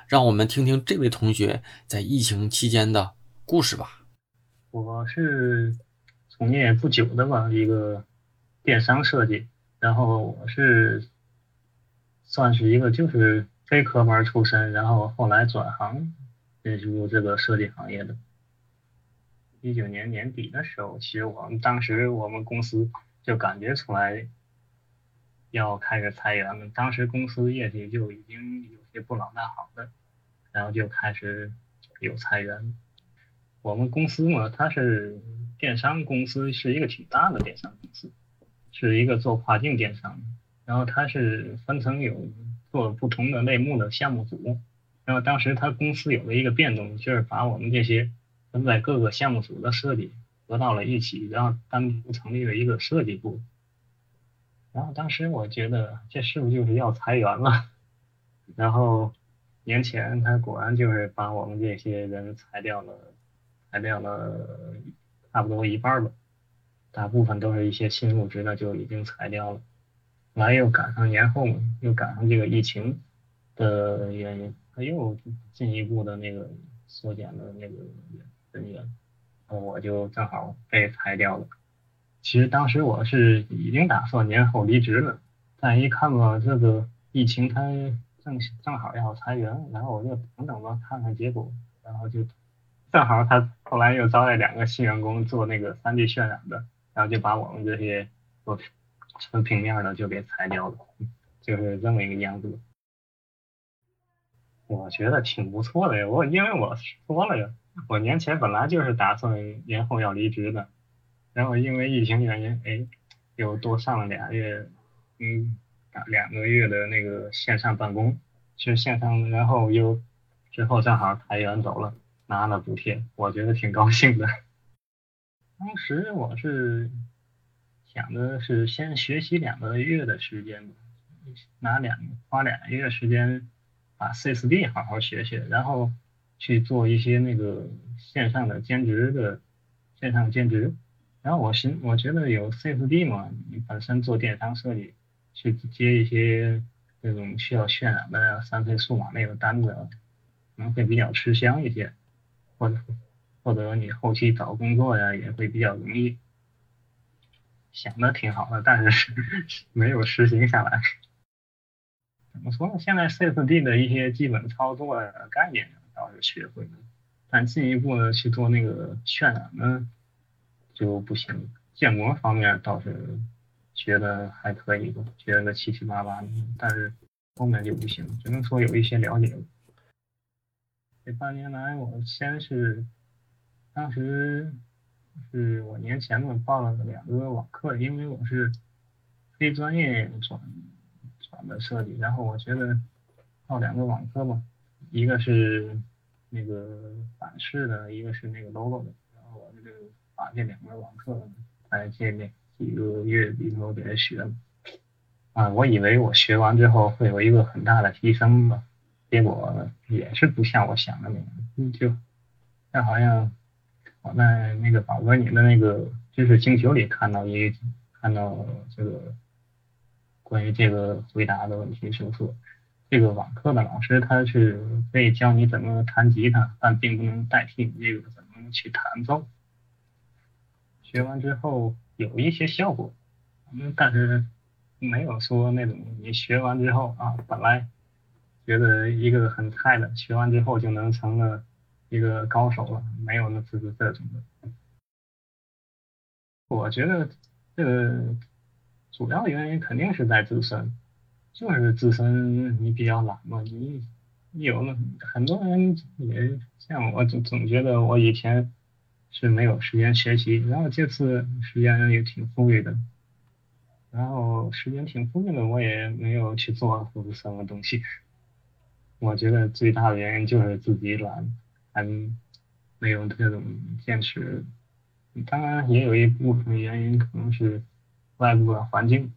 让我们听听这位同学在疫情期间的故事吧。我是从业不久的吧，一个电商设计，然后我是算是一个就是非科班出身，然后后来转行。进入这个设计行业的，一九年年底的时候，其实我们当时我们公司就感觉出来要开始裁员了。当时公司业绩就已经有些不老大好的，然后就开始有裁员。我们公司嘛，它是电商公司，是一个挺大的电商公司，是一个做跨境电商，然后它是分成有做不同的类目的项目组。然后当时他公司有了一个变动，就是把我们这些分在各个项目组的设计合到了一起，然后单独成立了一个设计部。然后当时我觉得这是不是就是要裁员了？然后年前他果然就是把我们这些人裁掉了，裁掉了差不多一半吧，大部分都是一些新入职的就已经裁掉了。完又赶上年后，又赶上这个疫情的原因。他又进一步的那个缩减了那个人员，我就正好被裁掉了。其实当时我是已经打算年后离职了，但一看吧，这个疫情它正正好要裁员，然后我就等等吧，看看结果，然后就正好他后来又招来两个新员工做那个 3D 渲染的，然后就把我们这些做纯平面的就给裁掉了，就是这么一个样子。我觉得挺不错的呀，我因为我说了呀，我年前本来就是打算年后要离职的，然后因为疫情原因，哎，又多上了俩月，嗯，两个月的那个线上办公，去线上，然后又之后正好裁员走了，拿了补贴，我觉得挺高兴的。当时我是想的是先学习两个月的时间，拿两花两个月时间。把 C4D 好好学学，然后去做一些那个线上的兼职的线上兼职。然后我寻我觉得有 C4D 嘛，你本身做电商设计，去接一些那种需要渲染的三 C 数码类的单子，可能会比较吃香一些，或者或者你后期找工作呀也会比较容易。想的挺好的，但是 没有实行下来。怎么说呢？现在 C4D 的一些基本操作概念倒是学会了，但进一步的去做那个渲染呢就不行。建模方面倒是学的还可以吧，学个七七八八的，但是后面就不行，只能说有一些了解。这半年来，我先是当时是我年前嘛报了两个网课，因为我是非专业转转。的设计，然后我觉得报两个网课嘛，一个是那个版式的，一个是那个 logo 的，然后我就把这两个网课在这面几个月里头给他学了。啊，我以为我学完之后会有一个很大的提升吧，结果也是不像我想的那样，就但好像我在那个宝哥你的那个知识星球里看到一看到这个。关于这个回答的问题是说，这个网课的老师他是可以教你怎么弹吉他，但并不能代替你这个怎么去弹奏。学完之后有一些效果，嗯，但是没有说那种你学完之后啊，本来觉得一个很菜的，学完之后就能成了一个高手了，没有那这这种的。我觉得这个。主要原因肯定是在自身，就是自身你比较懒嘛。你有了很多人也像我，总总觉得我以前是没有时间学习，然后这次时间也挺富裕的，然后时间挺富裕的，我也没有去做什么东西。我觉得最大的原因就是自己懒，还没有这种坚持。当然也有一部分原因可能是。外部的环境，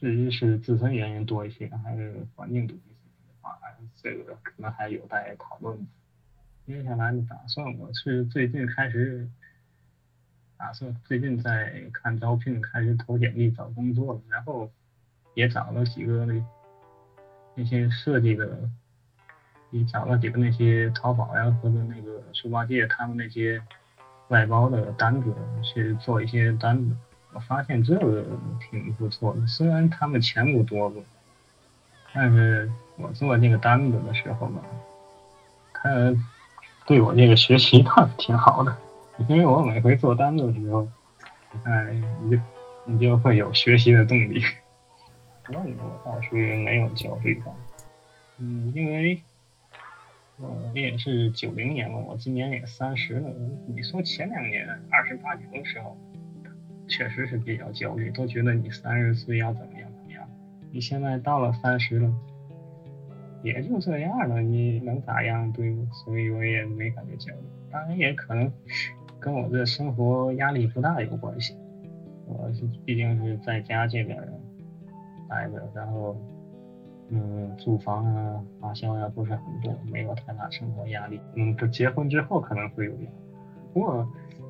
至于是自身原因多一些，还是环境多一些的话，这个可能还有待讨论。接下来的打算，我是最近开始打算，最近在看招聘，开始投简历找工作了，然后也找了几个那那些设计的，也找了几个那些淘宝呀或者那个书八戒他们那些外包的单子去做一些单子。我发现这个挺不错的，虽然他们钱不多吧，但是我做这个单子的时候吧，他对我这个学习倒是挺好的，因为我每回做单子的时候，哎，你就你就会有学习的动力。那我倒是没有焦虑感，嗯，因为我也是九零年嘛，我今年也三十了。你说前两年二十八九的时候。确实是比较焦虑，都觉得你三十岁要怎么样怎么样。你现在到了三十了，也就这样了，你能咋样？对，所以我也没感觉焦虑。当然也可能跟我的生活压力不大有关系。我是毕竟是在家这边待着，然后嗯，租房啊、花销呀不是很多，没有太大生活压力。嗯，这结婚之后可能会有压力。不过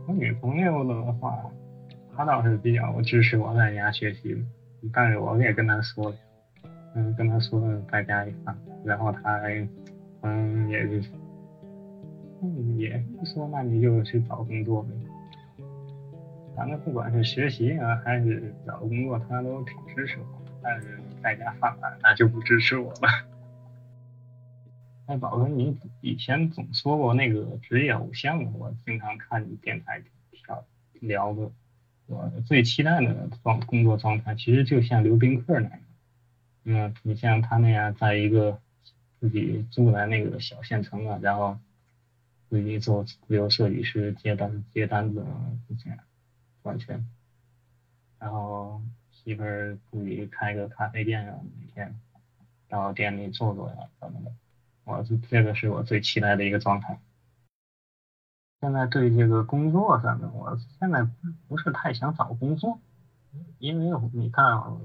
我女朋友的话。他倒是比较支持我在家学习，但是我也跟他说，嗯，跟他说在家里看，然后他，嗯，也就是，嗯，也不说那你就去找工作呗。反正不管是学习啊，还是找工作，他都挺支持我。但是在家发展，那就不支持我了。哎，宝哥，你以前总说过那个职业偶像，我经常看你电台聊聊的。我最期待的状工作状态，其实就像刘宾客那样。嗯，你像他那样，在一个自己住在那个小县城啊，然后自己做自由设计师，接单接单子之前完全，然后媳妇儿自己开个咖啡店啊，每天到店里坐坐呀什么的，我这这个是我最期待的一个状态。现在对这个工作上面，我现在不是太想找工作，因为你看，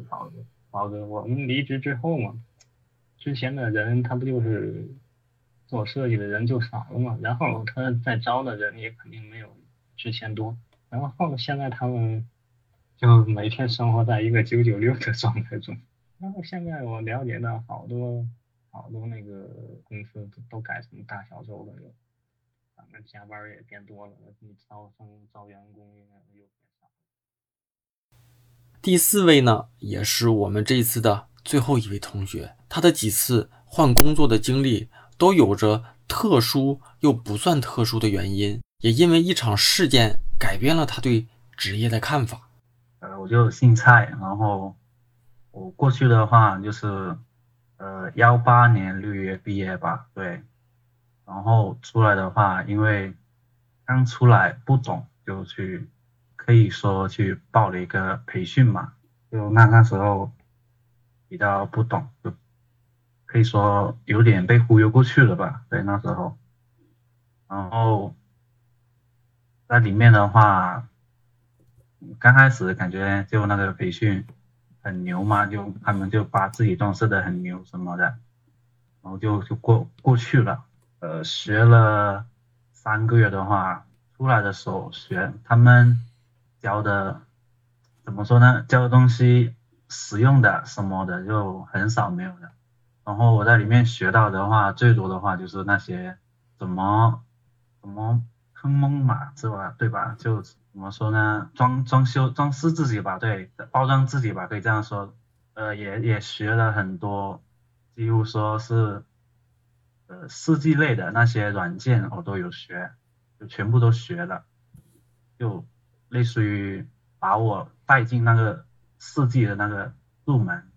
宝子，宝子，我们离职之后嘛，之前的人他不就是做设计的人就少了嘛，然后他再招的人也肯定没有之前多，然后现在他们就每天生活在一个九九六的状态中，然后现在我了解到好多好多那个公司都改成大小周了。咱们加班也变多了，你招生招员工又变少了。第四位呢，也是我们这一次的最后一位同学，他的几次换工作的经历都有着特殊又不算特殊的原因，也因为一场事件改变了他对职业的看法。呃，我就姓蔡，然后我过去的话就是呃幺八年六月毕业吧，对。然后出来的话，因为刚出来不懂，就去可以说去报了一个培训嘛。就那那时候比较不懂，就可以说有点被忽悠过去了吧。对，那时候，然后在里面的话，刚开始感觉就那个培训很牛嘛，就他们就把自己装饰的很牛什么的，然后就就过过去了。呃，学了三个月的话，出来的时候学他们教的，怎么说呢？教的东西实用的什么的就很少没有的。然后我在里面学到的话，最多的话就是那些怎么怎么坑蒙嘛，是吧？对吧？就怎么说呢？装装修装饰自己吧，对，包装自己吧，可以这样说。呃，也也学了很多，几乎说是。呃，设计类的那些软件我都有学，就全部都学了，就类似于把我带进那个设计的那个入门，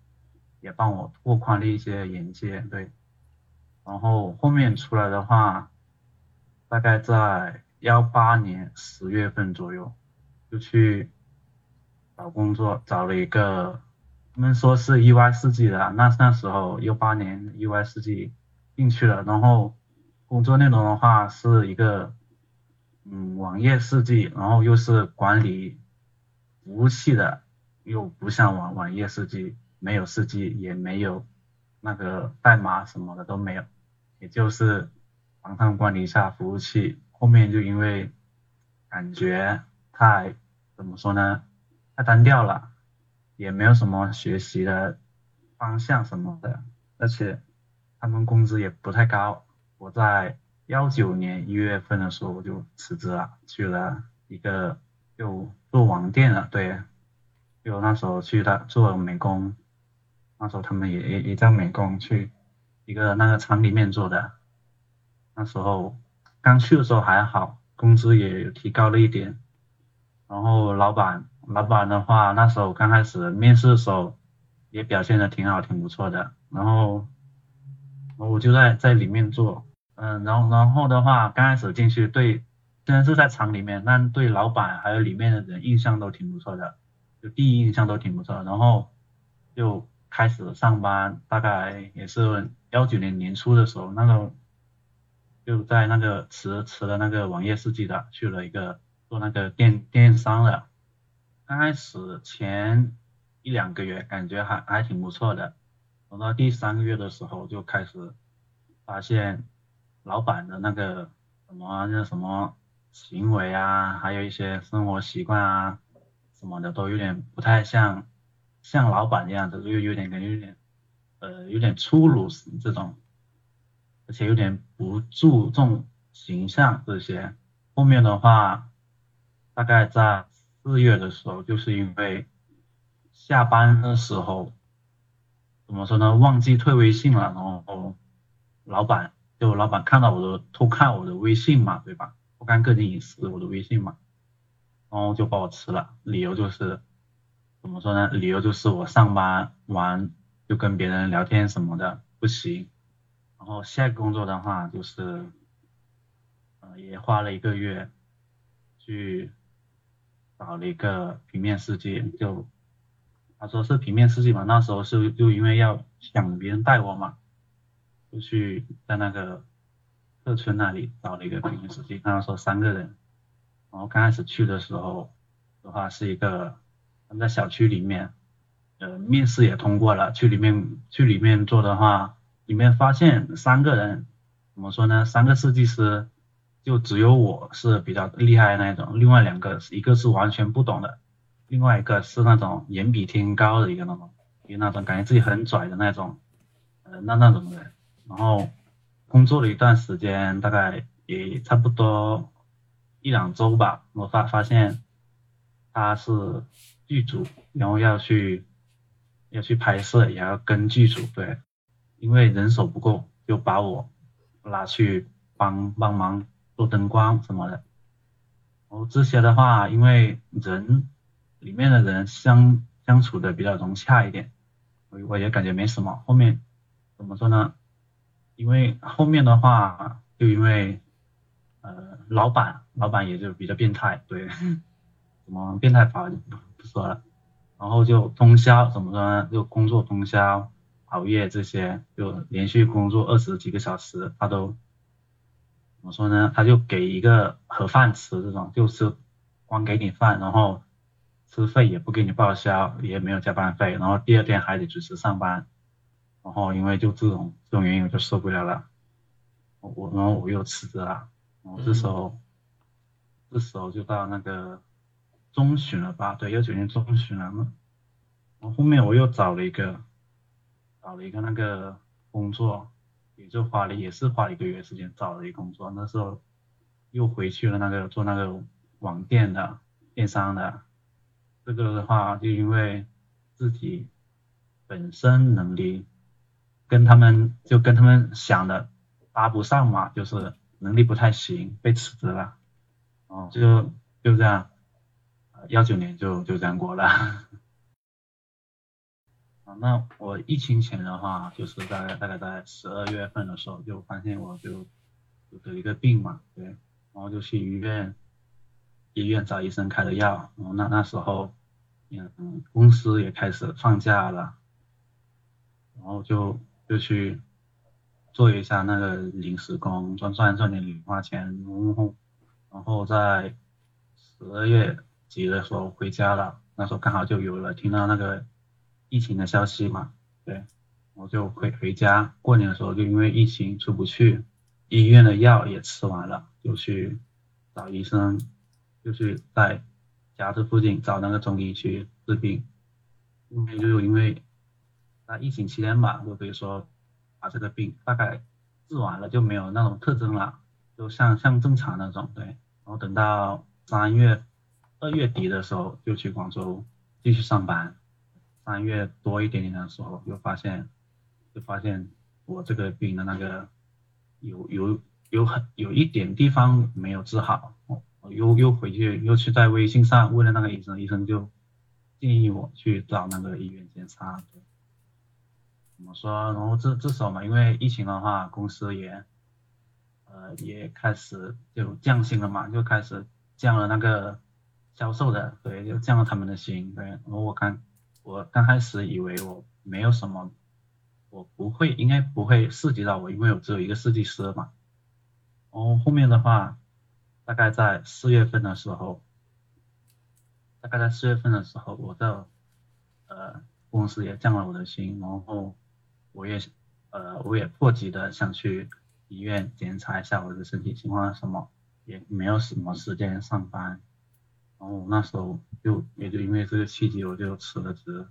也帮我拓宽了一些眼界。对，然后后面出来的话，大概在幺八年十月份左右，就去找工作，找了一个，他们说是 UI 四 G 的，那那时候幺八年 UI 四 G。进去了，然后工作内容的话是一个，嗯，网页设计，然后又是管理服务器的，又不像网网页设计，没有设计，也没有那个代码什么的都没有，也就是帮他们管理一下服务器。后面就因为感觉太怎么说呢，太单调了，也没有什么学习的方向什么的，而且。他们工资也不太高，我在幺九年一月份的时候我就辞职了，去了一个就做网店了，对，就那时候去他做美工，那时候他们也也也在美工去一个那个厂里面做的，那时候刚去的时候还好，工资也提高了一点，然后老板老板的话那时候刚开始面试的时候也表现的挺好，挺不错的，然后。我就在在里面做，嗯，然后然后的话，刚开始进去对，虽然是在厂里面，但对老板还有里面的人印象都挺不错的，就第一印象都挺不错。然后就开始上班，大概也是幺九年年初的时候，那个就在那个辞辞了那个网页设计的，去了一个做那个电电商的。刚开始前一两个月感觉还还挺不错的。等到第三个月的时候，就开始发现老板的那个什么那什么行为啊，还有一些生活习惯啊什么的，都有点不太像像老板一样子，就有点感觉有点呃有点粗鲁这种，而且有点不注重形象这些。后面的话，大概在四月的时候，就是因为下班的时候，怎么说呢，忘记退微信了，然后老板就老板看到我的偷看我的微信嘛，对吧？偷看个人隐私我的微信嘛，然后就把我辞了，理由就是怎么说呢？理由就是我上班完就跟别人聊天什么的不行，然后下一个工作的话就是，呃，也花了一个月去。找了一个平面设计，就他说是平面设计嘛，那时候是就因为要想别人带我嘛，就去在那个客村那里找了一个平面设计，他说三个人，然后刚开始去的时候的话是一个他们在小区里面，呃，面试也通过了，去里面去里面做的话，里面发现三个人，怎么说呢，三个设计师。就只有我是比较厉害的那种，另外两个一个是完全不懂的，另外一个是那种眼比天高的一个那种，有那种感觉自己很拽的那种，呃那那种人。然后工作了一段时间，大概也差不多一两周吧，我发发现他是剧组，然后要去要去拍摄，也要跟剧组对，因为人手不够，就把我拉去帮帮忙。做灯光什么的，然后这些的话，因为人 里面的人相相处的比较融洽一点，我我也感觉没什么。后面怎么说呢？因为后面的话，就因为呃老板老板也就比较变态，对，怎么变态法就 不不说了。然后就通宵怎么说呢？就工作通宵熬夜这些，就连续工作二十几个小时，他都。怎么说呢？他就给一个盒饭吃，这种就是光给你饭，然后吃费也不给你报销，也没有加班费，然后第二天还得准时上班。然后因为就这种这种原因，我就受不了了，我然后我又辞职了。然后这时候这时候就到那个中旬了吧？对，幺九年中旬了嘛。然后后面我又找了一个找了一个那个工作。也就花了，也是花了一个月时间找了一个工作。那时候又回去了那个做那个网店的电商的。这个的话，就因为自己本身能力跟他们就跟他们想的搭不上嘛，就是能力不太行，被辞职了。哦，就就这样，幺九年就就这样过了。啊那我疫情前的话，就是大概大概在十二月份的时候，就发现我就有得一个病嘛，对，然后就去医院，医院找医生开的药，然后那那时候，嗯，公司也开始放假了，然后就就去做一下那个临时工，赚赚赚点零花钱，然后然后在十二月几的时候回家了，那时候刚好就有了听到那个。疫情的消息嘛，对，我就回回家。过年的时候就因为疫情出不去，医院的药也吃完了，就去找医生，就去在家这附近找那个中医去治病。因为就因为在疫情期间吧，就可以说把这个病大概治完了，就没有那种特征了，就像像正常那种对。然后等到三月二月底的时候，就去广州继续上班。三月多一点点的时候，又发现，就发现我这个病的那个有有有很有一点地方没有治好，又又回去又去在微信上问了那个医生，医生就建议我去找那个医院检查。怎么说？然后这这时候嘛，因为疫情的话，公司也呃也开始就降薪了嘛，就开始降了那个销售的，对，就降了他们的薪，对，然后我看。我刚开始以为我没有什么，我不会，应该不会涉及到我，因为我只有一个设计师嘛。然后后面的话，大概在四月份的时候，大概在四月份的时候，我的呃公司也降了我的薪，然后我也呃我也迫急的想去医院检查一下我的身体情况什么，也没有什么时间上班。然后那时候就也就因为这个契机，我就辞了职，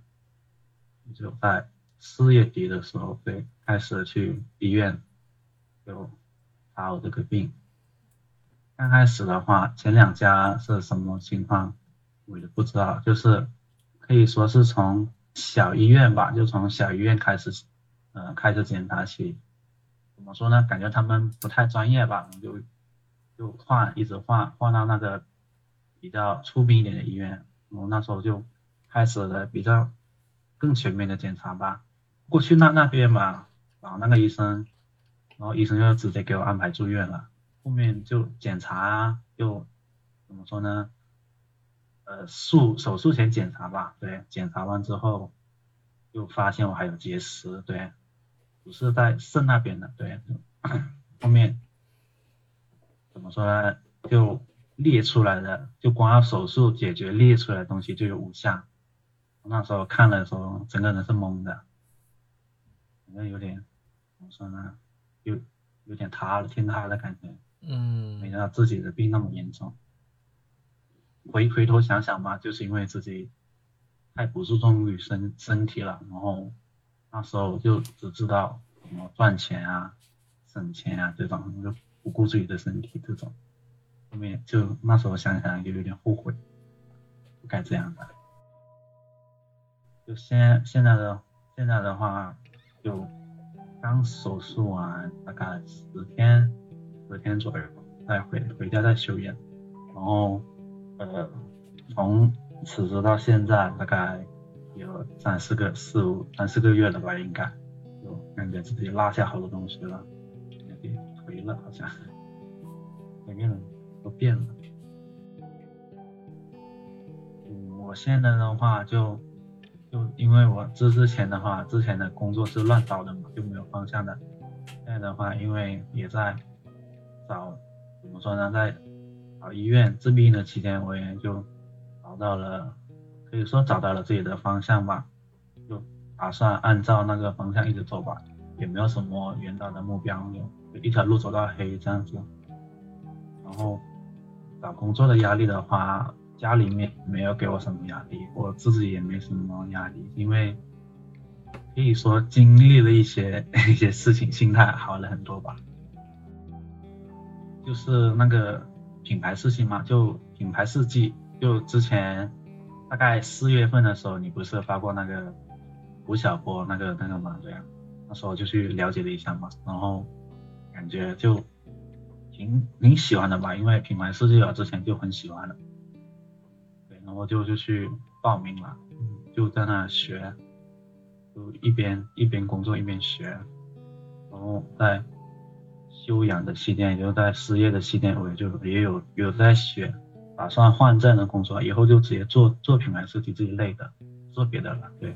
就在四月底的时候，对，开始去医院就查我这个病。刚开始的话，前两家是什么情况？我也不知道，就是可以说是从小医院吧，就从小医院开始，呃，开始检查起。怎么说呢？感觉他们不太专业吧，就就换，一直换，换到那个比较出名一点的医院。然后那时候就开始了比较更全面的检查吧。过去那那边嘛，找那个医生，然后医生就直接给我安排住院了。后面就检查，就怎么说呢？呃，术手术前检查吧，对，检查完之后，就发现我还有结石，对，不是在肾那边的，对，后面怎么说呢？就裂出来的，就光要手术解决裂出来的东西就有五项，那时候看的时候，整个人是懵的，反正有点怎么说呢？有有点塌了，天塌的感觉，嗯，没想到自己的病那么严重。回回头想想吧，就是因为自己太不注重于身身体了，然后那时候就只知道怎么赚钱啊、省钱啊这种，就不顾自己的身体这种。后面就那时候想想就有点后悔，不该这样的。就现现在的现在的话，就刚手术完大概十天十天左右，再回回家再休养，然后。呃，从辞职到现在大概有三四个四五三四个月了吧，应该，就感觉自己落下好多东西了，有点颓了，好像，整个人都变了。嗯，我现在的话就就因为我之之前的话，之前的工作是乱找的嘛，就没有方向的。现在的话，因为也在找，怎么说呢，在。到医院治病的期间，我也就找到了，可以说找到了自己的方向吧，就打算按照那个方向一直走吧，也没有什么远大的目标，就一条路走到黑这样子。然后找工作的压力的话，家里面没有给我什么压力，我自己也没什么压力，因为可以说经历了一些 一些事情，心态好了很多吧。就是那个。品牌事情嘛，就品牌事迹，就之前大概四月份的时候，你不是发过那个吴晓波那个那个嘛，对啊，那时候就去了解了一下嘛，然后感觉就挺挺喜欢的吧，因为品牌设计我之前就很喜欢了，对，然后就就去报名了，就在那学，就一边一边工作一边学，然后在。休养的期间，也就在失业的期间，我也就也有有在学，打算换这样的工作，以后就直接做做品牌设计这一类的，做别的了。对，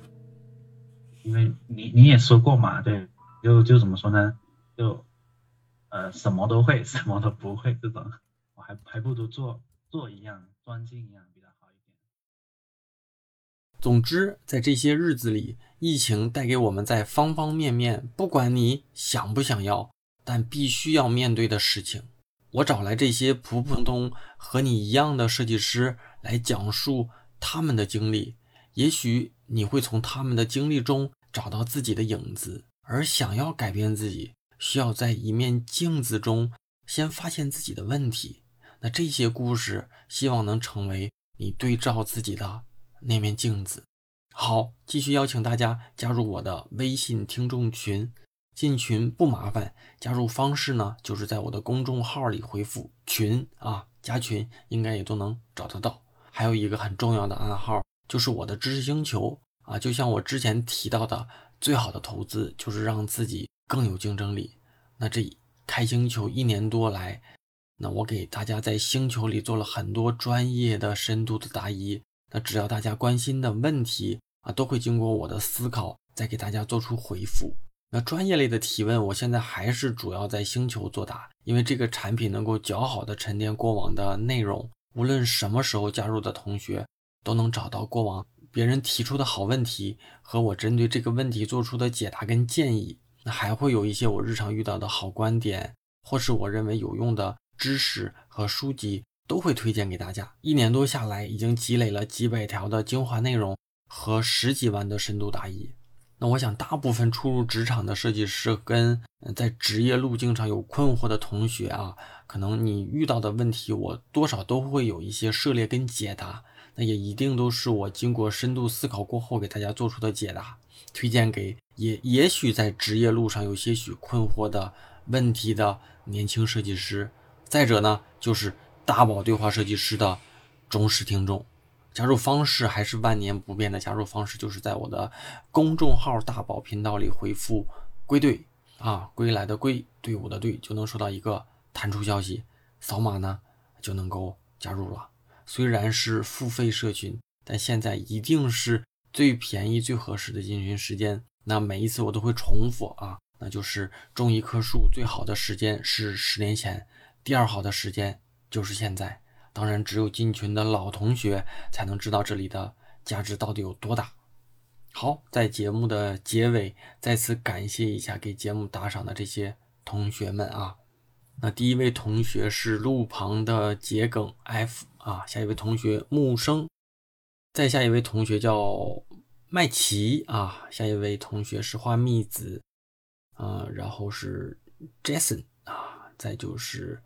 因为你你也说过嘛，对，就就怎么说呢，就呃什么都会，什么都不会这种，我还还不如做做一样，专精一样比较好一点。总之，在这些日子里，疫情带给我们在方方面面，不管你想不想要。但必须要面对的事情，我找来这些普普通通和你一样的设计师来讲述他们的经历，也许你会从他们的经历中找到自己的影子。而想要改变自己，需要在一面镜子中先发现自己的问题。那这些故事，希望能成为你对照自己的那面镜子。好，继续邀请大家加入我的微信听众群。进群不麻烦，加入方式呢，就是在我的公众号里回复“群”啊，加群应该也都能找得到。还有一个很重要的暗号，就是我的知识星球啊，就像我之前提到的，最好的投资就是让自己更有竞争力。那这开星球一年多来，那我给大家在星球里做了很多专业的、深度的答疑。那只要大家关心的问题啊，都会经过我的思考，再给大家做出回复。那专业类的提问，我现在还是主要在星球作答，因为这个产品能够较好的沉淀过往的内容，无论什么时候加入的同学，都能找到过往别人提出的好问题和我针对这个问题做出的解答跟建议。那还会有一些我日常遇到的好观点，或是我认为有用的知识和书籍，都会推荐给大家。一年多下来，已经积累了几百条的精华内容和十几万的深度答疑。那我想，大部分初入职场的设计师跟在职业路径上有困惑的同学啊，可能你遇到的问题，我多少都会有一些涉猎跟解答。那也一定都是我经过深度思考过后给大家做出的解答，推荐给也也许在职业路上有些许困惑的问题的年轻设计师。再者呢，就是大宝对话设计师的忠实听众。加入方式还是万年不变的，加入方式就是在我的公众号大宝频道里回复“归队”啊，归来的归，队伍的队，就能收到一个弹出消息，扫码呢就能够加入了。虽然是付费社群，但现在一定是最便宜、最合适的进群时间。那每一次我都会重复啊，那就是种一棵树最好的时间是十年前，第二好的时间就是现在。当然，只有进群的老同学才能知道这里的价值到底有多大。好，在节目的结尾，再次感谢一下给节目打赏的这些同学们啊。那第一位同学是路旁的桔梗 F 啊，下一位同学木生，再下一位同学叫麦琪啊，下一位同学是花蜜子啊，然后是 Jason 啊，再就是。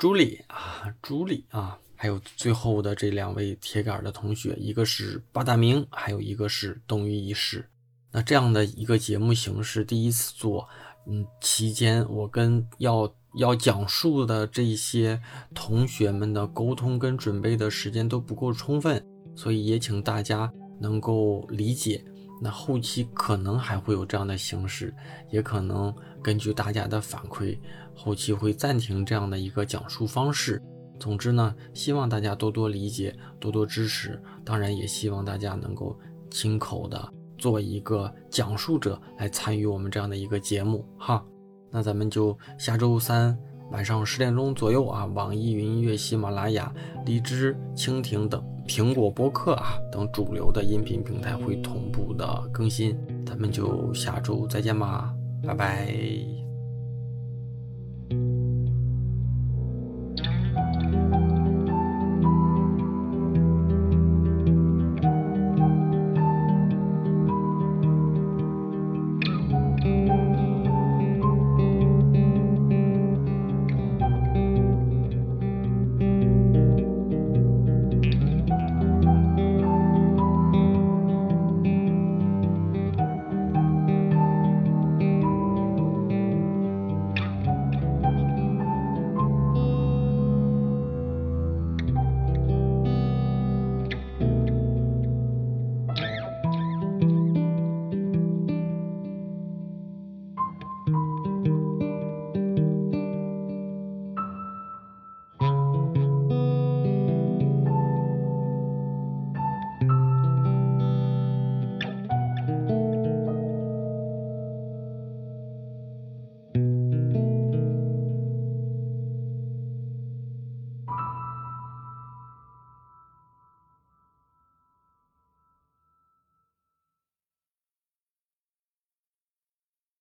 朱莉啊，朱莉啊，还有最后的这两位铁杆的同学，一个是八大明，还有一个是东于一世。那这样的一个节目形式，第一次做，嗯，期间我跟要要讲述的这些同学们的沟通跟准备的时间都不够充分，所以也请大家能够理解。那后期可能还会有这样的形式，也可能根据大家的反馈，后期会暂停这样的一个讲述方式。总之呢，希望大家多多理解，多多支持。当然，也希望大家能够亲口的做一个讲述者来参与我们这样的一个节目哈。那咱们就下周三。晚上十点钟左右啊，网易云音乐、喜马拉雅、荔枝、蜻蜓等苹果播客啊等主流的音频平台会同步的更新，咱们就下周再见吧，拜拜。